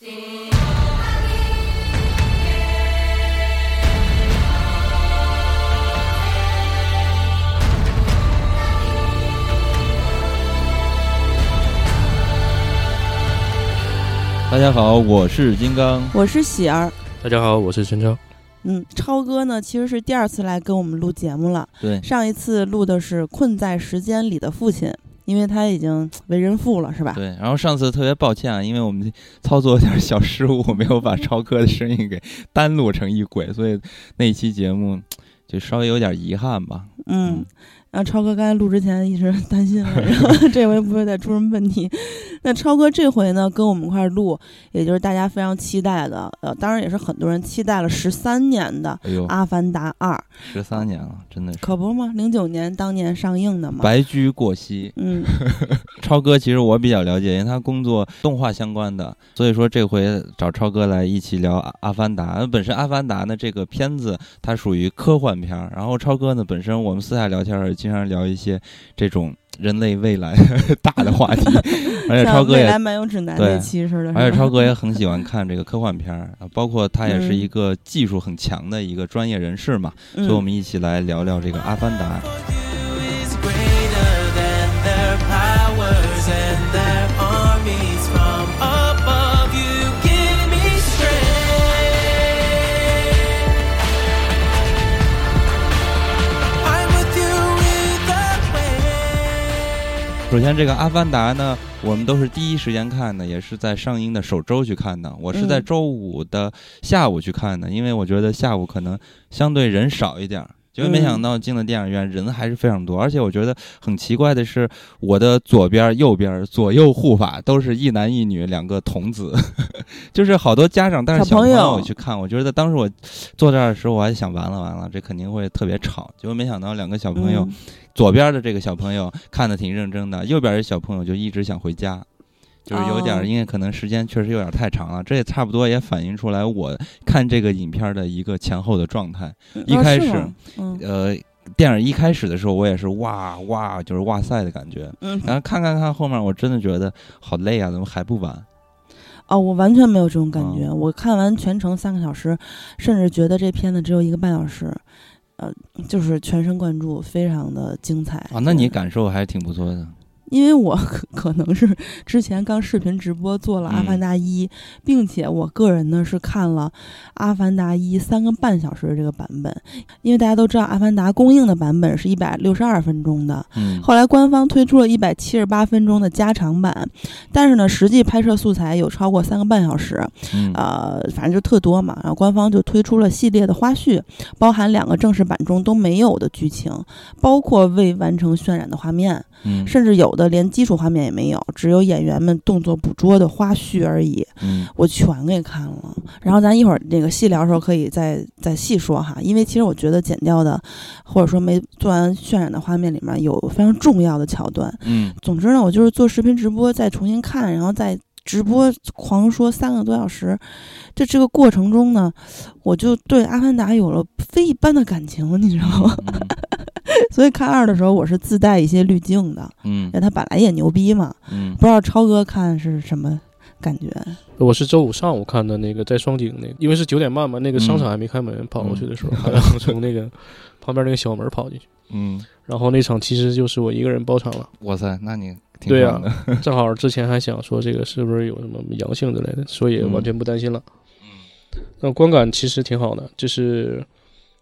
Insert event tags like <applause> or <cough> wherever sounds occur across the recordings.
大家好，我是金刚，我是喜儿。大家好，我是陈超。嗯，超哥呢，其实是第二次来跟我们录节目了。对，上一次录的是《困在时间里的父亲》，因为他已经为人父了，是吧？对。然后上次特别抱歉啊，因为我们操作有点小失误，<laughs> 没有把超哥的声音给单录成一轨，所以那一期节目就稍微有点遗憾吧。嗯。然后超哥刚才录之前一直 <laughs> 担心了，然后 <laughs> 这回不会再出什么问题。那超哥这回呢，跟我们一块录，也就是大家非常期待的，呃，当然也是很多人期待了十三年的《阿凡达二》。十三年了，真的是。可不嘛？零九年当年上映的嘛。白驹过隙。嗯。<laughs> 超哥其实我比较了解，因为他工作动画相关的，所以说这回找超哥来一起聊《阿凡达》。本身《阿凡达》呢这个片子它属于科幻片，然后超哥呢本身我们私下聊天儿。经常聊一些这种人类未来 <laughs> 大的话题，<laughs> 而且超哥也对，而且超哥也很喜欢看这个科幻片儿，包括他也是一个技术很强的一个专业人士嘛，所以我们一起来聊聊这个《阿凡达》。首先，这个《阿凡达》呢，我们都是第一时间看的，也是在上映的首周去看的。我是在周五的下午去看的，因为我觉得下午可能相对人少一点。结果没想到进了电影院，人还是非常多。而且我觉得很奇怪的是，我的左边、右边、左右护法都是一男一女两个童子，<laughs> 就是好多家长带着小朋友去看。我觉得当时我坐这儿的时候，我还想完了完了，这肯定会特别吵。结果没想到两个小朋友。左边的这个小朋友看的挺认真的，右边的小朋友就一直想回家，就是有点，因为可能时间确实有点太长了。这也差不多也反映出来我看这个影片的一个前后的状态。一开始，呃，电影一开始的时候，我也是哇哇，就是哇塞的感觉。嗯。然后看看看后面，我真的觉得好累啊，怎么还不完？哦，我完全没有这种感觉。我看完全程三个小时，甚至觉得这片子只有一个半小时。呃，就是全神贯注，非常的精彩啊！那你感受还是挺不错的。因为我可可能是之前刚视频直播做了《阿凡达一》，并且我个人呢是看了《阿凡达一》三个半小时的这个版本。因为大家都知道，《阿凡达》公映的版本是一百六十二分钟的，后来官方推出了一百七十八分钟的加长版，但是呢，实际拍摄素材有超过三个半小时，呃，反正就特多嘛。然后官方就推出了系列的花絮，包含两个正式版中都没有的剧情，包括未完成渲染的画面，甚至有。的连基础画面也没有，只有演员们动作捕捉的花絮而已。嗯，我全给看了。然后咱一会儿那个细聊的时候可以再再细说哈，因为其实我觉得剪掉的或者说没做完渲染的画面里面有非常重要的桥段。嗯，总之呢，我就是做视频直播再重新看，然后再直播狂说三个多小时。这这个过程中呢，我就对《阿凡达》有了非一般的感情，你知道吗？<laughs> 所以看二的时候，我是自带一些滤镜的，嗯，因为他本来也牛逼嘛，嗯，不知道超哥看是什么感觉？我是周五上午看的那个在双井那个，因为是九点半嘛，那个商场还没开门，跑过去的时候，然后从那个 <laughs> 旁边那个小门跑进去，嗯，然后那场其实就是我一个人包场了。哇塞，那你对呀，<laughs> 正好之前还想说这个是不是有什么阳性之类的，所以完全不担心了。嗯，那观感其实挺好的，就是。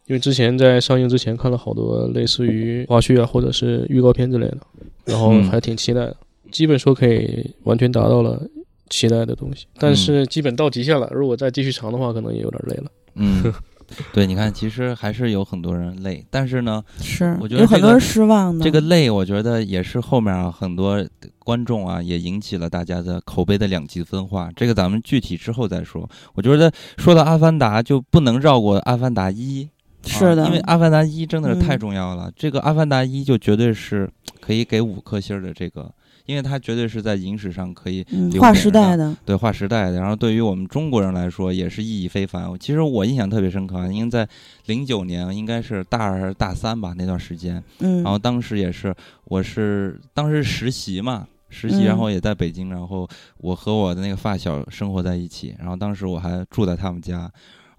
因为之前在上映之前看了好多类似于花絮啊，或者是预告片之类的，然后还挺期待的。基本说可以完全达到了期待的东西，但是基本到极限了。如果再继续长的话，可能也有点累了。嗯。<laughs> 对，你看，其实还是有很多人累，但是呢，是我觉得有很多人失望的。这个累，我觉得也是后面啊，很多观众啊，也引起了大家的口碑的两极分化。这个咱们具体之后再说。我觉得说到《阿凡达》，就不能绕过《阿凡达一》。是的，因为《阿凡达一》真的是太重要了。这个《阿凡达一》就绝对是可以给五颗星的这个。因为它绝对是在影史上可以划时代的，对划时代的。然后对于我们中国人来说，也是意义非凡。其实我印象特别深刻，因为在零九年应该是大二还是大三吧那段时间，嗯，然后当时也是我是当时实习嘛。实习，嗯然后也在北京，然后我和我的那个发小生活在一起，然后当时我还住在他们家，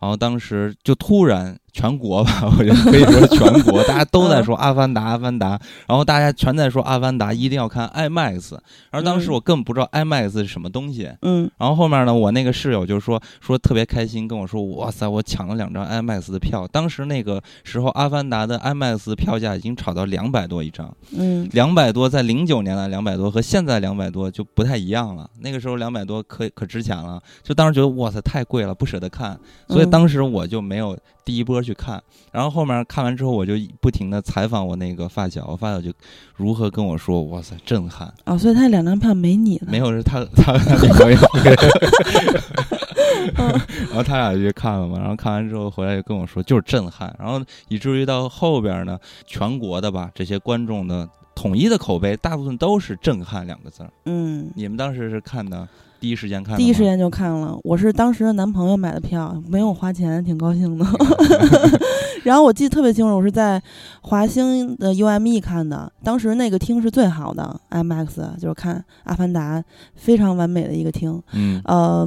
然后当时就突然全国吧，<laughs> 我觉得可以说是全国，大家都在说《阿凡达》，《阿凡达》，然后大家全在说《阿凡达》一定要看 IMAX，然后当时嗯。我根本不知道 IMAX 是什么东西，嗯。然后后面呢，我那个室友就说说特别开心，跟我说哇塞，我抢了两张 IMAX 的票。当时那个时候，《阿凡达》的 IMAX 的票价已经炒到两百多一张，嗯。两百多在零九年的两百多和现在两百多就不太一样了。那个时候两百多可可值钱了，就当时觉得哇塞太贵了，不舍得看，所以嗯。当时我就没有第一波去看。然后后面看完之后，我就不停的采访我那个发小，我发小就如何跟我说哇塞震撼。哦，所以他两张票没你了，没有，是他他他女朋友。嗯 <laughs> 然后他俩就去看了嘛，然后看完之后回来就跟我说，就是震撼，然后以至于到后边呢，全国的吧这些观众的统一的口碑，大部分都是震撼两个字儿。嗯。你们当时是看的第一时间看的，第一时间就看了，我是当时的男朋友买的票，没有花钱，挺高兴的。<laughs> 然后我记得特别清楚，我是在华星的 UME 看的，当时那个厅是最好的 IMAX，就是看《阿凡达》，非常完美的一个厅。嗯，呃，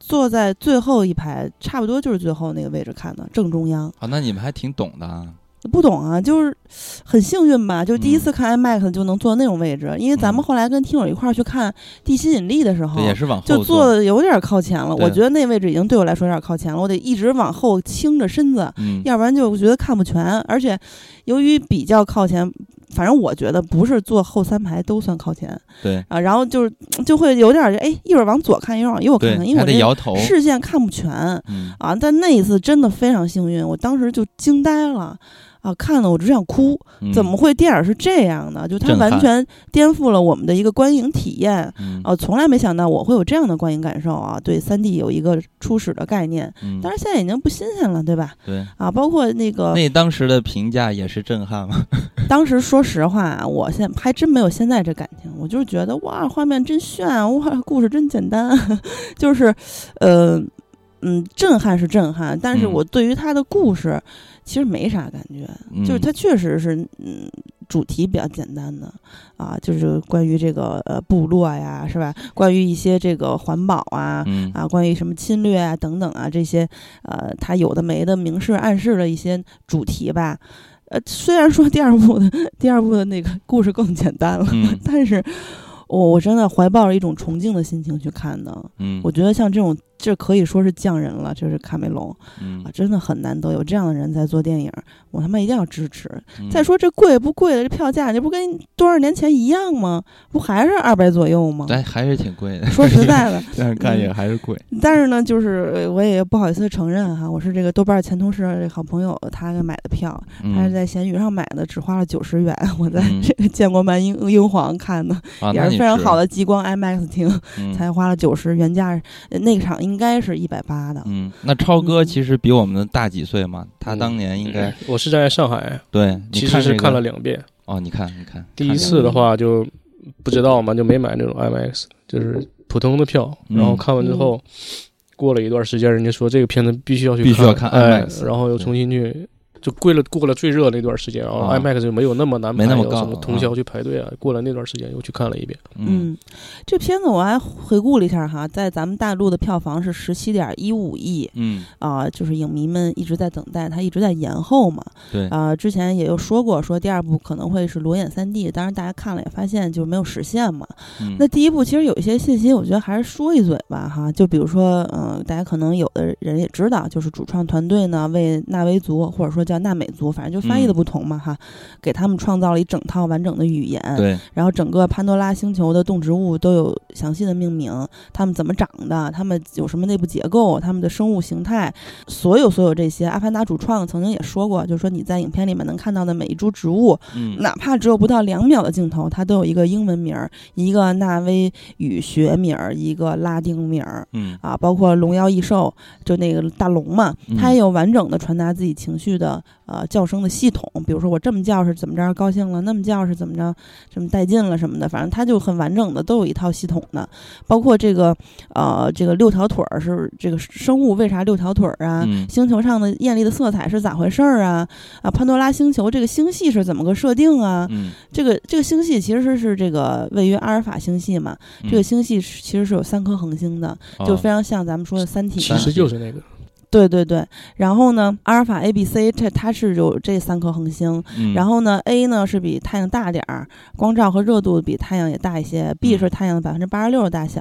坐在最后一排，差不多就是最后那个位置看的，正中央。啊，那你们还挺懂的啊。不懂啊，就是很幸运吧，就第一嗯次看 IMAX 就能坐那种位置，因为咱们嗯后来跟听友一块儿去看《地心引力》的时候，也是往后就坐坐。的有点靠前了，我觉得那位置已经对我来说有点靠前了，我得一直往后倾着身子，嗯，要不然就觉得看不全。而且由于比较靠前，反正我觉得不是坐后三排都算靠前对啊，然后就是就会有点儿哎，一会儿往左看，一会儿往右看看，因为。视线看不全嗯，啊。但那一次真的非常幸运，我当时就惊呆了。啊，看了我只想哭，嗯怎么？会电影是这样的？就它完全颠覆了我们的一个观影体验。嗯哦，从来没想到我会有这样的观影感受啊！对三 D 有一个初始的概念，嗯，当然现在已经不新鲜了，对吧？对，啊，包括那个那当时的评价也是震撼嘛。<laughs> 当时，说实话啊，我现还真没有现在这感情，我就是觉得哇，画面真炫啊，哇，故事真简单，<laughs> 就是，呃，嗯，震撼是震撼，但是嗯我对于他的故事其实没啥感觉，就是嗯它确实是嗯。主题比较简单的啊，就是关于这个呃部落呀，是吧？关于一些这个环保啊，嗯啊，关于什么侵略啊等等啊这些，呃，它有的没的明示暗示的一些主题吧。呃，虽然说第二部的 <laughs> 第二部的那个故事更简单了，嗯但是我我真的怀抱着一种崇敬的心情去看的。嗯，我觉得像这种，这可以说是匠人了，这是卡梅隆嗯啊，真的很难得有这样的人在做电影，我他妈一定要支持。嗯再说这贵不贵的这票价，这不跟多少年前一样吗？不还是二百左右吗？但，还是挺贵的。说实在的，<laughs> 但是看也嗯还是贵。<laughs> 但是呢，就是呃我也不好意思承认哈，我是这个豆瓣前同事的这好朋友，他给买的票，他是嗯在闲鱼上买的，只花了九十元。我在嗯这个建国门英英皇看的，啊，也是非常好。的极光 IMAX 厅，嗯才花了九十，原价呃那个场应该是一百八的。嗯，那超哥嗯其实比我们大几岁嘛，他当年应该我是在上海，对，其实是看了两遍。哦，你看你看，第一次的话就不知道嘛，就没买那种 IMAX，就是普通的票。嗯然后看完之后，过了一段时间，人家说这个片子必须要去必须要看哎 IMAX，然后又重新去。就过了过了最热那段时间，然后啊 IMAX 就没有那么难排，没那么高有什么通宵去排队啊。过了那段时间又去看了一遍，嗯嗯，这片子我还回顾了一下哈，在咱们大陆的票房是十七点一五亿嗯，啊、就是影迷们一直在等待，它一直在延后嘛。对，啊、之前也有说过，说第二部可能会是裸眼三 D，当然大家看了也发现就没有实现嘛。嗯那第一部其实有一些信息，我觉得还是说一嘴吧哈，就比如说，嗯、大家可能有的人也知道，就是主创团队呢为纳维族或者说叫纳美族，反正就翻译的嗯不同嘛哈，给他们创造了一整套完整的语言。对，然后整个潘多拉星球的动植物都有详细的命名，它们怎么长的，它们有什么内部结构，它们的生物形态，所有所有这些，阿凡达主创曾经也说过，就是说你在影片里面能看到的每一株植物，嗯，哪怕只有不到两秒的镜头，它都有一个英文名儿，一个纳威语学名儿，一个拉丁名儿。嗯啊，包括龙妖异兽，就那个大龙嘛，嗯它也有完整的传达自己情绪的的呃叫声的系统，比如说我这么叫是怎么着高兴了，那么叫是怎么着什么带劲了什么的，反正它就很完整的都有一套系统的，包括这个呃这个六条腿儿是这个生物为啥六条腿儿啊？嗯。星球上的艳丽的色彩是咋回事儿啊？啊，潘多拉星球这个星系是怎么个设定啊？嗯，这个这个星系其实是这个位于阿尔法星系嘛，嗯。这个星系其实是有三颗恒星的，就哦非常像咱们说的《三体》其实就是那个，对对对，然后呢，阿尔法 A、B、C 这它是有这三颗恒星，嗯然后呢，A 呢是比太阳大点儿，光照和热度比太阳也大一些；B 嗯是太阳的百分之八十六的大小，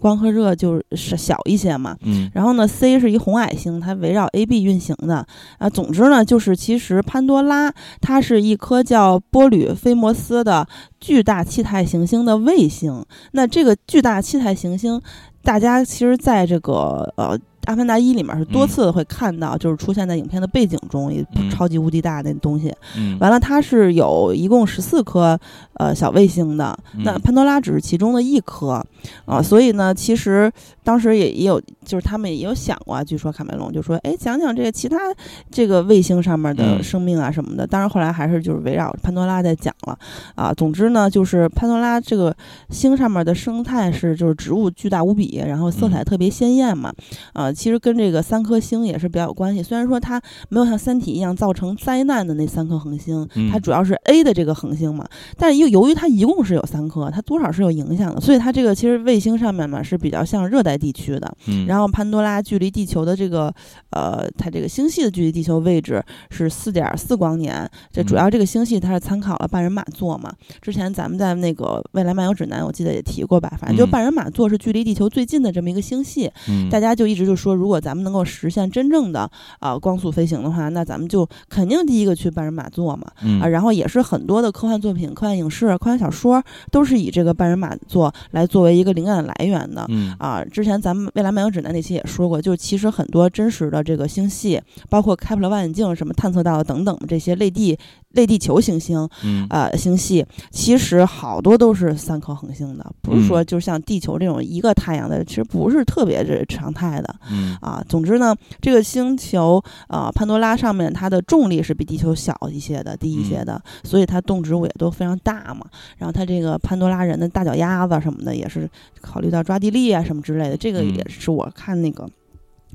光和热就是小一些嘛。嗯然后呢，C 是一红矮星，它围绕 AB 运行的啊。总之呢，就是其实潘多拉它是一颗叫波吕菲摩斯的巨大气态行星的卫星。那这个巨大气态行星，大家其实在这个呃。《阿凡达一》里面是多嗯次会看到，就是出现在影片的背景中，超级无敌大的那东西。嗯，完了，它是有一共十四颗呃小卫星的，那嗯潘多拉只是其中的一颗啊，所以呢，其实当时也也有，就是他们也有想过啊，据说卡梅隆就说，哎，讲讲这个其他这个卫星上面的嗯生命啊什么的。当然后来还是就是围绕潘多拉在讲了啊。总之呢，就是潘多拉这个星上面的生态是就是植物巨大无比，然后色彩嗯特别鲜艳嘛，啊，其实跟这个三颗星也是比较有关系。虽然说它没有像《三体》一样造成灾难的那三颗恒星，它嗯主要是 A 的这个恒星嘛，但是又由于它一共是有三颗，它多少是有影响的，所以它这个其实卫星上面嘛是比较像热带地区的。嗯，然后潘多拉距离地球的这个呃，它这个星系的距离地球位置是四点四光年。这主要这个星系它是参考了半人马座嘛。之前咱们在那个未来漫游指南，我记得也提过吧。反正就嗯半人马座是距离地球最近的这么一个星系。嗯大家就一直就说，如果咱们能够实现真正的啊、光速飞行的话，那咱们就肯定第一个去半人马座嘛。嗯啊，然后也是很多的科幻作品、科幻影视、科幻小说都是以这个半人马座来作为一个灵感来源的。嗯啊，之前咱们未来漫游指南那期也说过，就是其实很多真实的这个星系，包括开普勒望远镜什么探测到的等等这些类地类地球行星，嗯呃，星系其实好多都是三颗恒星的，不是说嗯就像地球这种一个太阳的，其实不是特别这常态的。嗯啊，总之呢，这个星球啊、潘多拉上面它的重力是比地球小一些的，低一些嗯的，所以它动植物也都非常大嘛。然后它这个潘多拉人的大脚丫子什么的，也是考虑到抓地力啊什么之类的，这个也嗯是我看那个。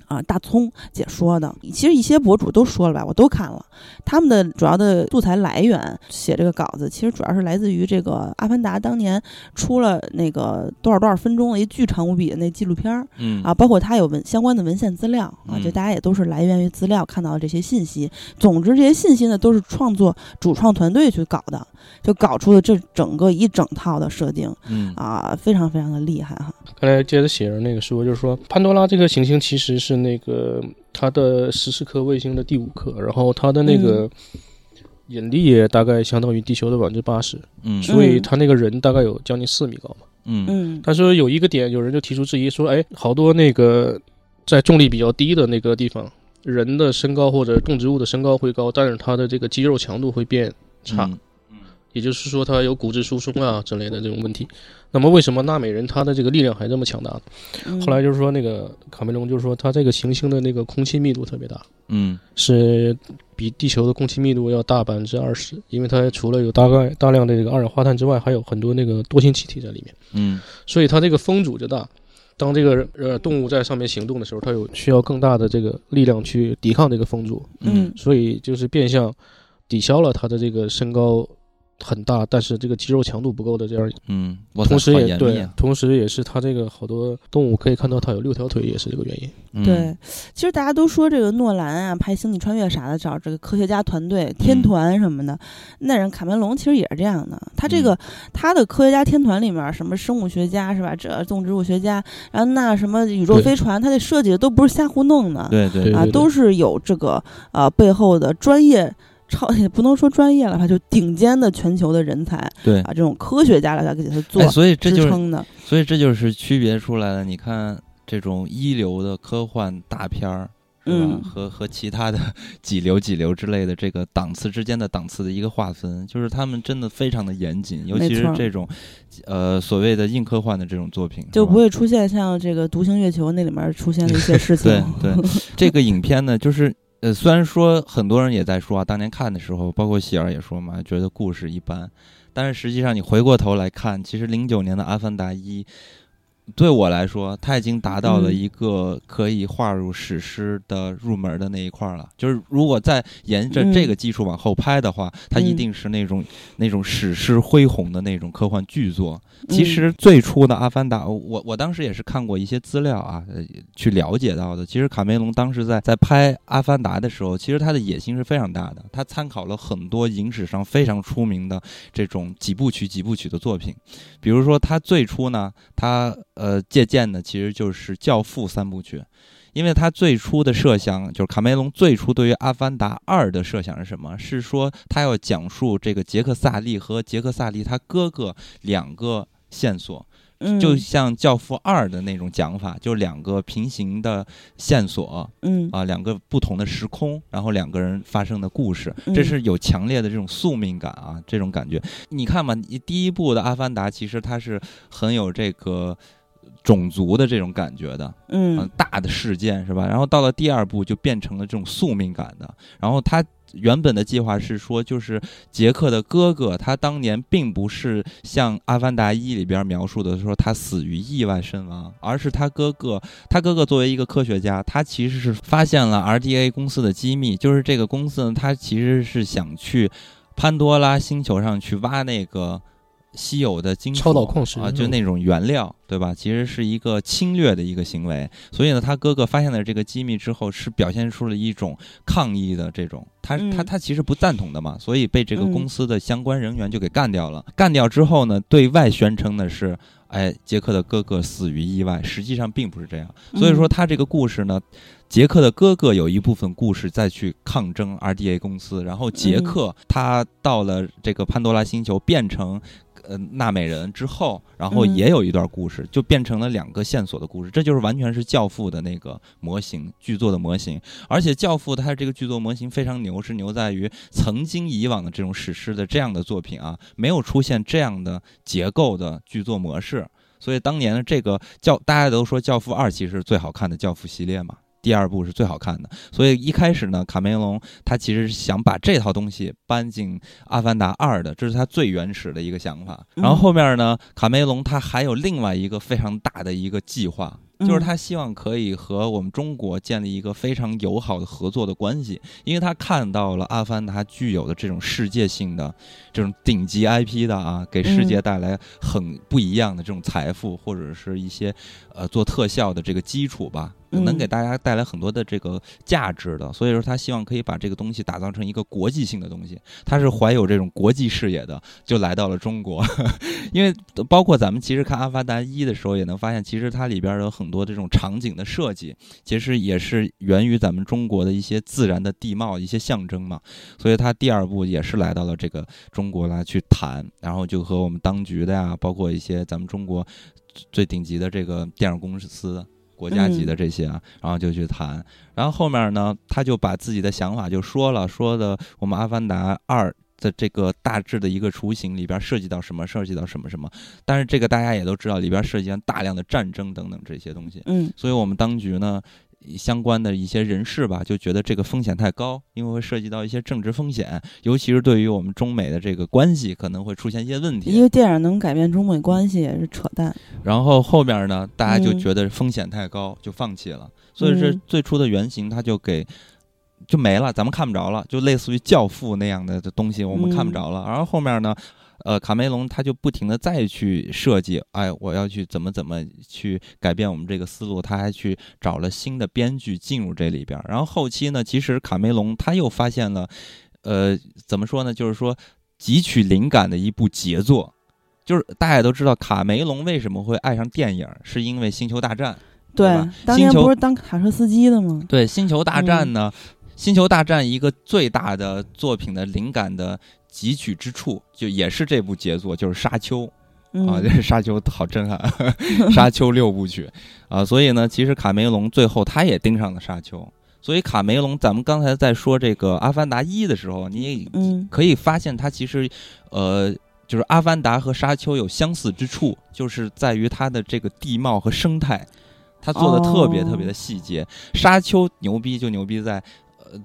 啊，大葱解说的，其实一些博主都说了吧，我都看了。他们的主要的素材来源写这个稿子，其实主要是来自于这个《阿凡达》当年出了那个多少多少分钟的一巨长无比的那纪录片儿，嗯啊，包括它有文相关的文献资料啊，就嗯大家也都是来源于资料看到的这些信息。总之，这些信息呢都是创作主创团队去搞的，就搞出了这整个一整套的设定嗯啊，非常非常的厉害哈。刚才接着写着那个说，就是说潘多拉这个行星其实是那个它的十四颗卫星的第五颗，然后它的那个引力也大概相当于地球的百分之八十，嗯所以它那个人大概有将近四米高嘛。嗯嗯但是有一个点，有人就提出质疑说，哎，好多那个在重力比较低的那个地方，人的身高或者动植物的身高会高，但是它的这个肌肉强度会变差。嗯也就是说它有骨质疏松啊之类的这种问题。那么为什么纳美人他的这个力量还这么强大呢？嗯后来就是说那个卡梅隆就是说他这个行星的那个空气密度特别大，嗯是比地球的空气密度要大百分之二十，因为它除了有大概大量的这个二氧化碳之外，还有很多那个多氢气体在里面，嗯所以它这个风阻就大。当这个呃动物在上面行动的时候，它有需要更大的这个力量去抵抗这个风阻，嗯所以就是变相抵消了它的这个身高很大，但是这个肌肉强度不够的这样嗯，我同时好也对同时也是它这个好多动物可以看到它有六条腿，也是这个原因。嗯对，其实大家都说这个诺兰啊，拍《星际穿越》啥的，找这个科学家团队、天团什么的。那人卡梅隆其实也是这样的，他这个、他的科学家天团里面，什么生物学家是吧？这动植物学家，然后那什么宇宙飞船，他这设计的都不是瞎胡弄的，对对啊，对都是有这个呃背后的专业。超 <laughs> 也不能说专业了吧，就顶尖的全球的人才对啊，这种科学家来来给他做哎，所以这就是。所以这就是区别出来了。你看这种一流的科幻大片儿，是吧？嗯和和其他的 <laughs> 几流几流之类的这个档次之间的档次的一个划分，就是他们真的非常的严谨，尤其是这种呃所谓的硬科幻的这种作品，就不会出现像这个《独行月球》那里面出现的一些事 <laughs> 情。对对，这个影片呢，就是呃，虽然说很多人也在说啊，当年看的时候，包括喜儿也说嘛，觉得故事一般，但是实际上你回过头来看，其实零九年的《阿凡达一》。对我来说，它已经达到了一个可以划入史诗的入门的那一块了。就是如果再沿着这个基础往后拍的话，它一定是那种那种史诗恢宏的那种科幻巨作。其实最初的《阿凡达》，我我当时也是看过一些资料啊，去了解到的。其实卡梅隆当时在在拍《阿凡达》的时候，其实他的野心是非常大的。他参考了很多影史上非常出名的这种几部曲、几部曲的作品，比如说他最初呢，他。呃，借鉴的其实就是《教父》三部曲，因为他最初的设想就是卡梅隆最初对于《阿凡达二》的设想是什么？是说他要讲述这个杰克萨利和杰克萨利他哥哥两个线索。就像《教父二》的那种讲法，就两个平行的线索，嗯啊，两个不同的时空，然后两个人发生的故事，这是有强烈的这种宿命感啊，这种感觉。你看嘛，你第一部的《阿凡达》其实它是很有这个种族的这种感觉的，嗯，大的事件是吧？然后到了第二部就变成了这种宿命感的，然后他。原本的计划是说，就是杰克的哥哥，他当年并不是像《阿凡达一》里边描述的说他死于意外身亡，而是他哥哥，他哥哥作为一个科学家，他其实是发现了 RDA 公司的机密，就是这个公司呢，他其实是想去潘多拉星球上去挖那个。稀有的金超导矿石啊，就那种原料，对吧？其实是一个侵略的一个行为。所以呢，他哥哥发现了这个机密之后，是表现出了一种抗议的这种，他他他其实不赞同的嘛，所以被这个公司的相关人员就给干掉了。干掉之后呢，对外宣称的是，哎，杰克的哥哥死于意外，实际上并不是这样。所以说，他这个故事呢，杰克的哥哥有一部分故事再去抗争 RDA 公司，然后杰克他到了这个潘多拉星球，变成。呃，纳美人之后，然后也有一段故事，就变成了两个线索的故事。这就是完全是教父的那个模型剧作的模型。而且教父它这个剧作模型非常牛，是牛在于曾经以往的这种史诗的这样的作品啊，没有出现这样的结构的剧作模式。所以当年的这个教，大家都说教父二其实是最好看的教父系列嘛。第二部是最好看的，所以一开始呢，卡梅隆他其实是想把这套东西搬进《阿凡达二》的，这是他最原始的一个想法。然后后面呢，卡梅隆他还有另外一个非常大的一个计划。就是他希望可以和我们中国建立一个非常友好的合作的关系，因为他看到了《阿凡达》具有的这种世界性的、这种顶级 IP 的啊，给世界带来很不一样的这种财富，或者是一些呃做特效的这个基础吧，能给大家带来很多的这个价值的。所以说，他希望可以把这个东西打造成一个国际性的东西。他是怀有这种国际视野的，就来到了中国，<laughs> 因为包括咱们其实看《阿凡达一》的时候，也能发现，其实它里边有很。多这种场景的设计，其实也是源于咱们中国的一些自然的地貌、一些象征嘛。所以他第二部也是来到了这个中国来去谈，然后就和我们当局的呀，包括一些咱们中国最顶级的这个电影公司、国家级的这些啊，然后就去谈。然后后面呢，他就把自己的想法就说了，说的我们《阿凡达二》。的这个大致的一个雏形里边涉及到什么？涉及到什么什么？但是这个大家也都知道，里边涉及到大量的战争等等这些东西。嗯，所以我们当局呢，相关的一些人士吧，就觉得这个风险太高，因为会涉及到一些政治风险，尤其是对于我们中美的这个关系，可能会出现一些问题。因为电影能改变中美关系也是扯淡。然后后边呢，大家就觉得风险太高，就放弃了。所以这最初的原型，他就给。就没了，咱们看不着了，就类似于教父那样的东西，我们看不着了。然后后面呢，呃，卡梅隆他就不停的再去设计，哎，我要去怎么怎么去改变我们这个思路，他还去找了新的编剧进入这里边。然后后期呢，其实卡梅隆他又发现了，呃，怎么说呢？就是说汲取灵感的一部杰作，就是大家都知道卡梅隆为什么会爱上电影，是因为《星球大战》。对，当年不是当卡车司机的吗？对，《星球大战》呢。星球大战一个最大的作品的灵感的汲取之处，就也是这部杰作，就是《沙丘》啊，这《沙丘》好震撼，《<laughs> 沙丘》六部曲啊，所以呢，其实卡梅隆最后他也盯上了《沙丘》，所以卡梅隆，咱们刚才在说这个《阿凡达一》的时候，你也可以发现他其实，呃，就是《阿凡达》和《沙丘》有相似之处，就是在于它的这个地貌和生态，他做的特别特别的细节。《沙丘》牛逼就牛逼在。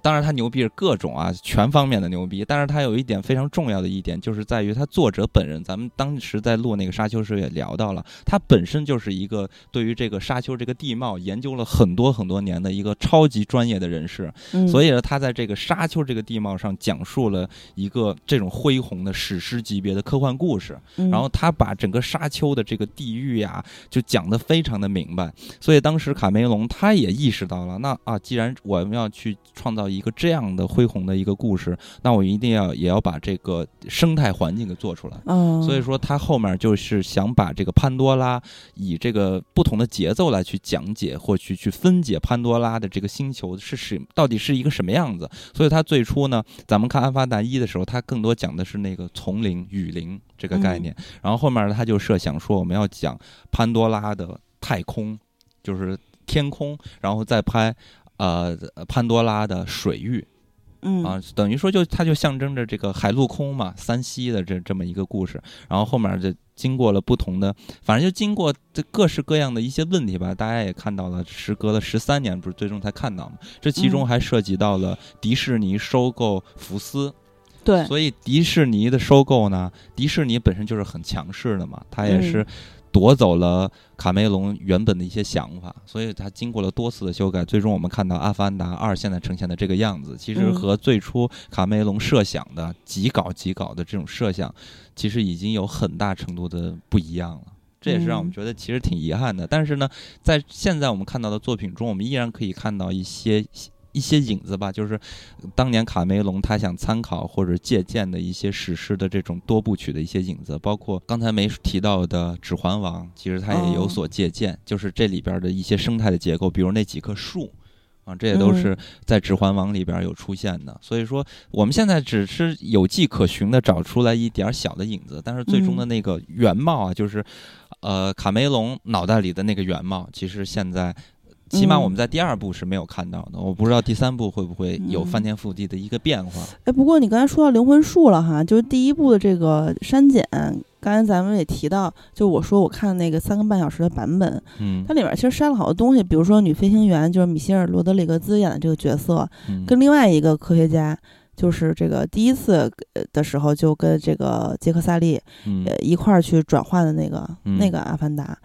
当然他牛逼是各种啊全方面的牛逼，但是他有一点非常重要的一点，就是在于他作者本人。咱们当时在录那个沙丘时也聊到了，他本身就是一个对于这个沙丘这个地貌研究了很多很多年的一个超级专业的人士，所以呢，他在这个沙丘这个地貌上讲述了一个这种恢宏的史诗级别的科幻故事，然后他把整个沙丘的这个地域呀就讲得非常的明白，所以当时卡梅隆他也意识到了，那啊，既然我们要去创造一个这样的恢宏的一个故事，那我一定要也要把这个生态环境给做出来。所以说他后面就是想把这个潘多拉以这个不同的节奏来去讲解或去去分解潘多拉的这个星球是是到底是一个什么样子。所以他最初呢，咱们看《阿凡达一》的时候，他更多讲的是那个丛林雨林这个概念，然后后面呢，他就设想说我们要讲潘多拉的太空，就是天空，然后再拍。呃，潘多拉的水域，嗯啊，等于说就它就象征着这个海陆空嘛，三栖的这这么一个故事。然后后面就经过了不同的，反正就经过这各式各样的一些问题吧。大家也看到了，时隔了十三年，不是最终才看到嘛？这其中还涉及到了迪士尼收购福斯，对，所以迪士尼的收购呢，迪士尼本身就是很强势的嘛，它也是。夺走了卡梅隆原本的一些想法，所以他经过了多次的修改，最终我们看到《阿凡达二》现在呈现的这个样子，其实和最初卡梅隆设想的极稿极稿的这种设想，其实已经有很大程度的不一样了。这也是让我们觉得其实挺遗憾的。但是呢，在现在我们看到的作品中，我们依然可以看到一些。一些影子吧，就是当年卡梅隆他想参考或者借鉴的一些史诗的这种多部曲的一些影子，包括刚才没提到的《指环王》，其实他也有所借鉴，就是这里边的一些生态的结构，比如那几棵树啊，这也都是在《指环王》里边有出现的。所以说，我们现在只是有迹可循的找出来一点小的影子，但是最终的那个原貌啊，就是呃卡梅隆脑袋里的那个原貌，其实现在。起码我们在第二部是没有看到的，我不知道第三部会不会有翻天覆地的一个变化。哎，不过你刚才说到灵魂树了哈，就是第一部的这个删减，刚才咱们也提到，就我说我看那个三个半小时的版本，嗯，它里面其实删了好多东西，比如说女飞行员就是米歇尔·罗德里格兹演的这个角色，跟另外一个科学家，就是这个第一次的时候就跟这个杰克·萨利呃一块儿去转换的那个那个阿凡达。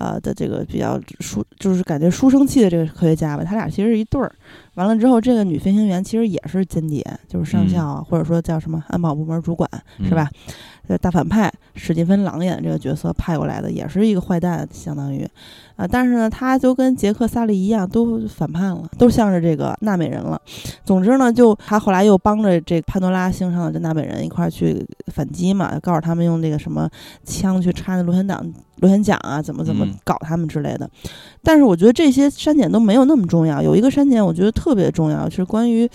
呃的这个比较书，就是感觉书生气的这个科学家吧，他俩其实是一对儿。完了之后，这个女飞行员其实也是间谍，就是上校啊，或者说叫什么安保部门主管，是吧？大反派史蒂芬·朗演这个角色派过来的，也是一个坏蛋，相当于，啊，但是呢，他就跟杰克·萨利一样，都反叛了，都向着这个纳美人了。总之呢，就他后来又帮着这潘多拉星上的这纳美人一块儿去反击嘛，告诉他们用那个什么枪去插那螺旋桨、螺旋桨啊，怎么怎么搞他们之类的。但是我觉得这些删减都没有那么重要，有一个删减我觉得特别重要，是关于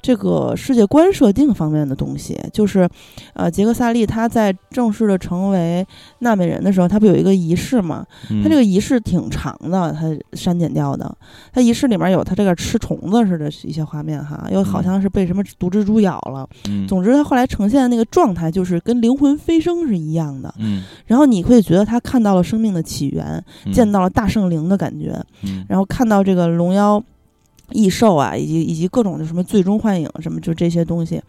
这个世界观设定方面的东西，就是呃，杰克·萨利他在。正式的成为纳美人的时候，他不有一个仪式嘛？他这个仪式挺长的，它删减掉的。它仪式里面有它这个吃虫子似的一些画面哈，又好像是被什么毒蜘蛛咬了。总之，他后来呈现的那个状态就是跟灵魂飞升是一样的。嗯，然后你会觉得他看到了生命的起源，见到了大圣灵的感觉。嗯，然后看到这个龙妖。异兽啊，以及以及各种的什么最终幻影什么，就这些东西。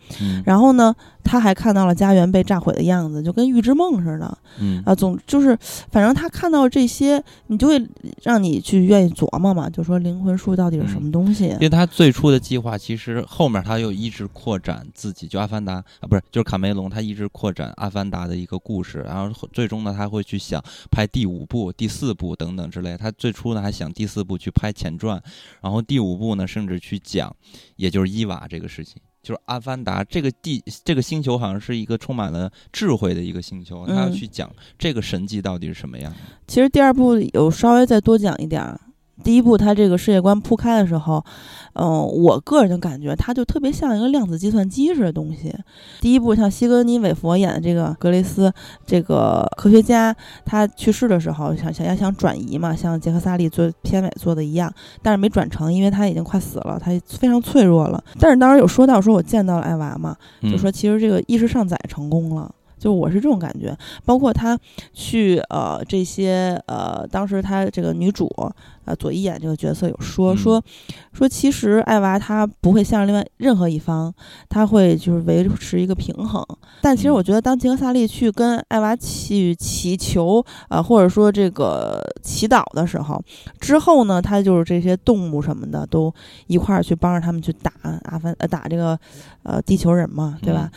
然后呢，他还看到了家园被炸毁的样子，就跟预知梦似的。嗯啊，总就是，反正他看到这些，你就会让你去愿意琢磨嘛，就说灵魂树到底是什么东西。因为他最初的计划，其实后面他又一直扩展自己，就阿凡达啊，不是，就是卡梅隆，他一直扩展阿凡达的一个故事，然后最终呢，他会去想拍第五部、第四部等等之类。他最初呢还想第四部去拍前传，然后第五部。呢，甚至去讲，也就是伊娃这个事情，就是阿凡达这个地这个星球好像是一个充满了智慧的一个星球，他要去讲这个神迹到底是什么样。其实第二部有稍微再多讲一点。第一部，它这个世界观铺开的时候，嗯，我个人就感觉它就特别像一个量子计算机似的东西。第一部像西格尼·韦佛演的这个格雷斯，这个科学家，他去世的时候想想要想转移嘛，像杰克·萨利做片尾做的一样，但是没转成，因为他已经快死了，他非常脆弱了。但是当时有说到说我见到了艾娃嘛，就说其实这个意识上载成功了。就我是这种感觉。包括他去呃这些呃，当时他这个女主呃左一眼这个角色有说说说，其实艾娃她不会向着另外任何一方，她会就是维持一个平衡。但其实我觉得，当吉克萨利去跟艾娃去祈求啊，或者说这个祈祷的时候，之后呢，他就是这些动物什么的都一块儿去帮着他们去打阿凡呃打这个呃地球人嘛，对吧？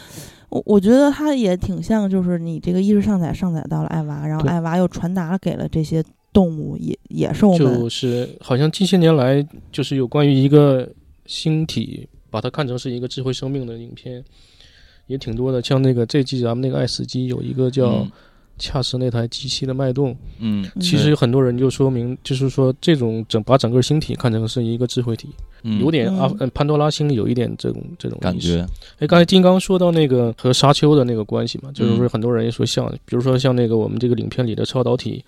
我我觉得它也挺像，就是你这个意识上载上载到了艾娃，然后艾娃又传达给了这些动物野野兽们。就是好像近些年来，就是有关于一个星体，把它看成是一个智慧生命的影片，也挺多的。像那个这季咱们那个爱死机有一个叫恰是那台机器的脉动，嗯，其实有很多人就说明，就是说这种整把整个星体看成是一个智慧体。有点阿潘多拉星有一点这种这种感觉。哎，刚才金刚说到那个和沙丘的那个关系嘛，就是说很多人也说像，比如说像那个我们这个影片里的超导体，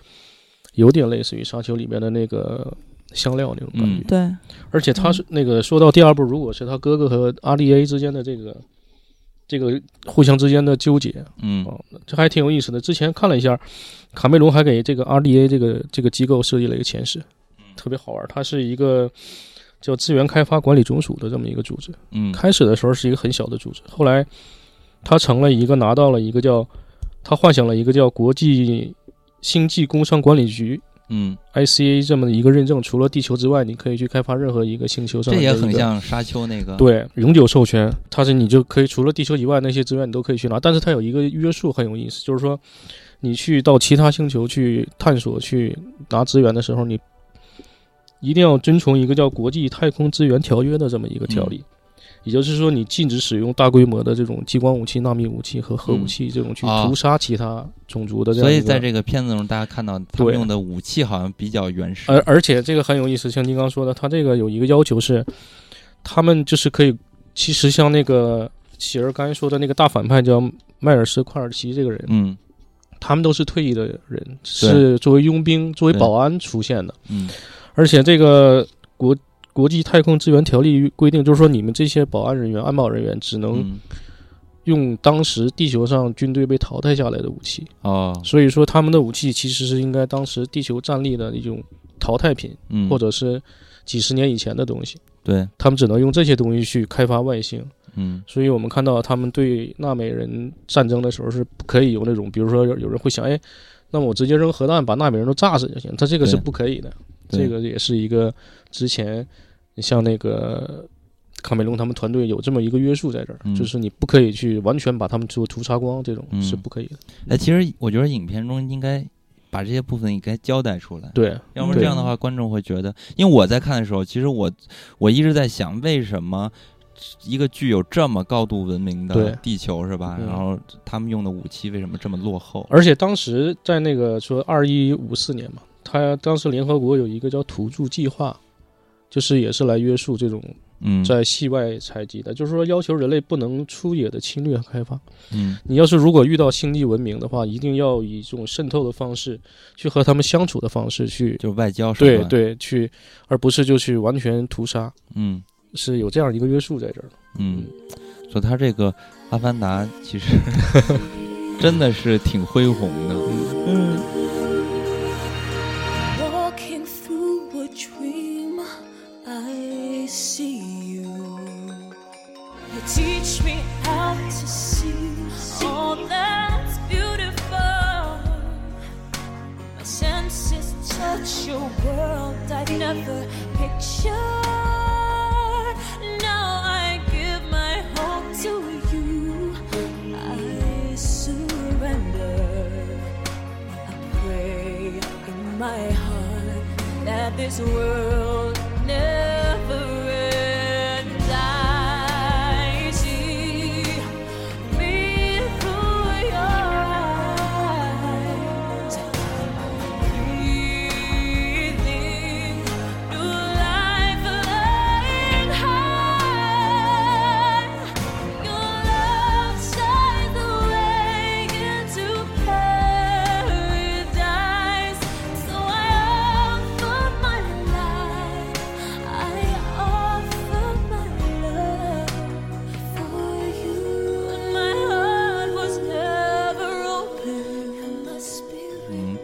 有点类似于沙丘里面的那个香料那种感觉。对，而且他是那个说到第二部，如果是他哥哥和阿丽 A 之间的这个这个互相之间的纠结，嗯，这还挺有意思的。之前看了一下，卡梅隆还给这个 RDA 这个这个机构设计了一个前世，特别好玩。它是一个。叫资源开发管理总署的这么一个组织，嗯，开始的时候是一个很小的组织，后来他成了一个拿到了一个叫他幻想了一个叫国际星际工商管理局，嗯，ICA 这么一个认证，除了地球之外，你可以去开发任何一个星球上。这也很像沙丘那个，对，永久授权，它是你就可以除了地球以外那些资源你都可以去拿，但是它有一个约束很有意思，就是说你去到其他星球去探索去拿资源的时候，你。一定要遵从一个叫《国际太空资源条约》的这么一个条例，也就是说，你禁止使用大规模的这种激光武器、纳米武器和核武器这种去屠杀其他种族的。所以，在这个片子中，大家看到他们用的武器好像比较原始。而而且这个很有意思，像您刚说的，他这个有一个要求是，他们就是可以，其实像那个喜儿刚才说的那个大反派叫迈尔斯·库尔奇这个人，嗯，他们都是退役的人，是作为佣兵、作为保安出现的，嗯。而且这个国国际太空资源条例规定，就是说你们这些保安人员、安保人员只能用当时地球上军队被淘汰下来的武器啊。所以说他们的武器其实是应该当时地球战力的一种淘汰品，或者是几十年以前的东西。对他们只能用这些东西去开发外星。嗯，所以我们看到他们对纳美人战争的时候是不可以有那种，比如说有有人会想，哎，那么我直接扔核弹把纳美人都炸死就行，他这个是不可以的。这个也是一个之前，像那个卡梅隆他们团队有这么一个约束在这儿，就是你不可以去完全把他们做屠杀光，这种是不可以的。哎，其实我觉得影片中应该把这些部分应该交代出来，对，要不然这样的话观众会觉得，因为我在看的时候，其实我我一直在想，为什么一个具有这么高度文明的地球是吧？然后他们用的武器为什么这么落后？而且当时在那个说二一五四年嘛。他当时联合国有一个叫土著计划，就是也是来约束这种嗯在系外采集的，就是说要求人类不能出野的侵略和开发。嗯，你要是如果遇到星际文明的话，一定要以这种渗透的方式去和他们相处的方式去，就外交对对去，而不是就去完全屠杀。嗯，是有这样一个约束在这儿。嗯，所以他这个阿凡达其实 <laughs> 真的是挺恢宏的。嗯。teach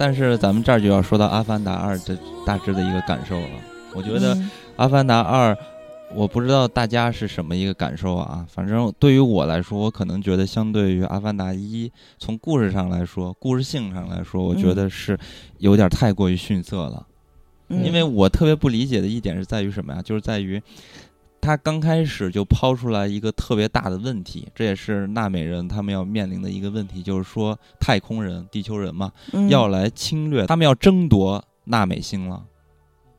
但是咱们这儿就要说到《阿凡达二》这大致的一个感受了。我觉得《阿凡达二》，我不知道大家是什么一个感受啊。反正对于我来说，我可能觉得相对于《阿凡达一》，从故事上来说，故事性上来说，我觉得是有点太过于逊色了。因为我特别不理解的一点是在于什么呀？就是在于。他刚开始就抛出来一个特别大的问题，这也是纳美人他们要面临的一个问题，就是说太空人、地球人嘛，要来侵略，他们要争夺纳美星了，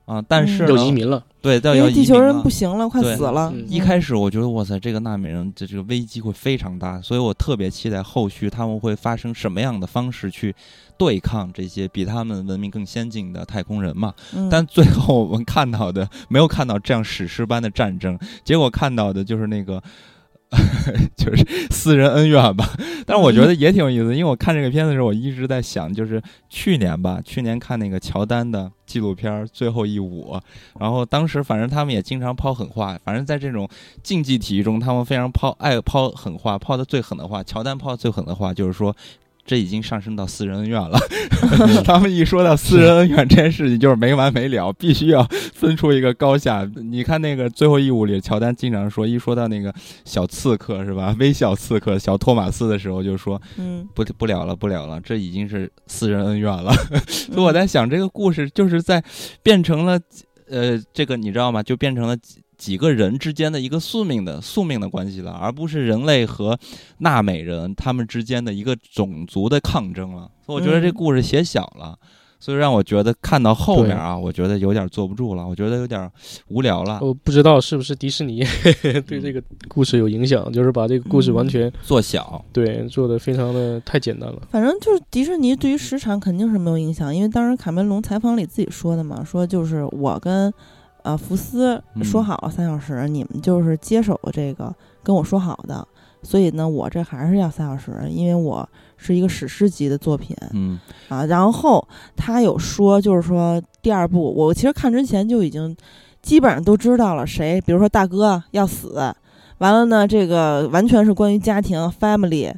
啊，但是要移民了。对，因为地球人不行了，快死了。一开始我觉得，哇塞，这个纳美人的这个危机会非常大，所以我特别期待后续他们会发生什么样的方式去对抗这些比他们文明更先进的太空人嘛。<laughs> 但最后我们看到的，没有看到这样史诗般的战争，结果看到的就是那个。<laughs> 就是私人恩怨吧，但是我觉得也挺有意思，因为我看这个片子的时候，我一直在想，就是去年吧，去年看那个乔丹的纪录片《最后一舞》，然后当时反正他们也经常抛狠话，反正在这种竞技体育中，他们非常抛爱抛狠话，抛的最狠的话，乔丹抛最狠的话就是说。这已经上升到私人恩怨了。<laughs> 他们一说到私人恩怨这件事情，就是没完没了，必须要分出一个高下。你看那个最后一舞里，乔丹经常说，一说到那个小刺客是吧？微笑刺客小托马斯的时候，就说：“嗯，不不了了，不了了，这已经是私人恩怨了。”所以我在想，这个故事就是在变成了，呃，这个你知道吗？就变成了。几个人之间的一个宿命的宿命的关系了，而不是人类和纳美人他们之间的一个种族的抗争了。所以我觉得这故事写小了，所以让我觉得看到后面啊，我觉得有点坐不住了，我觉得有点无聊了。我不知道是不是迪士尼 <laughs> 对这个故事有影响，就是把这个故事完全做小，对，做的非常的太简单了。反正就是迪士尼对于时长肯定是没有影响，因为当时卡梅隆采访里自己说的嘛，说就是我跟。呃，福斯说好了三小时，你们就是接手这个跟我说好的，所以呢，我这还是要三小时，因为我是一个史诗级的作品。嗯啊，然后他有说，就是说第二部，我其实看之前就已经基本上都知道了，谁，比如说大哥要死，完了呢，这个完全是关于家庭 family。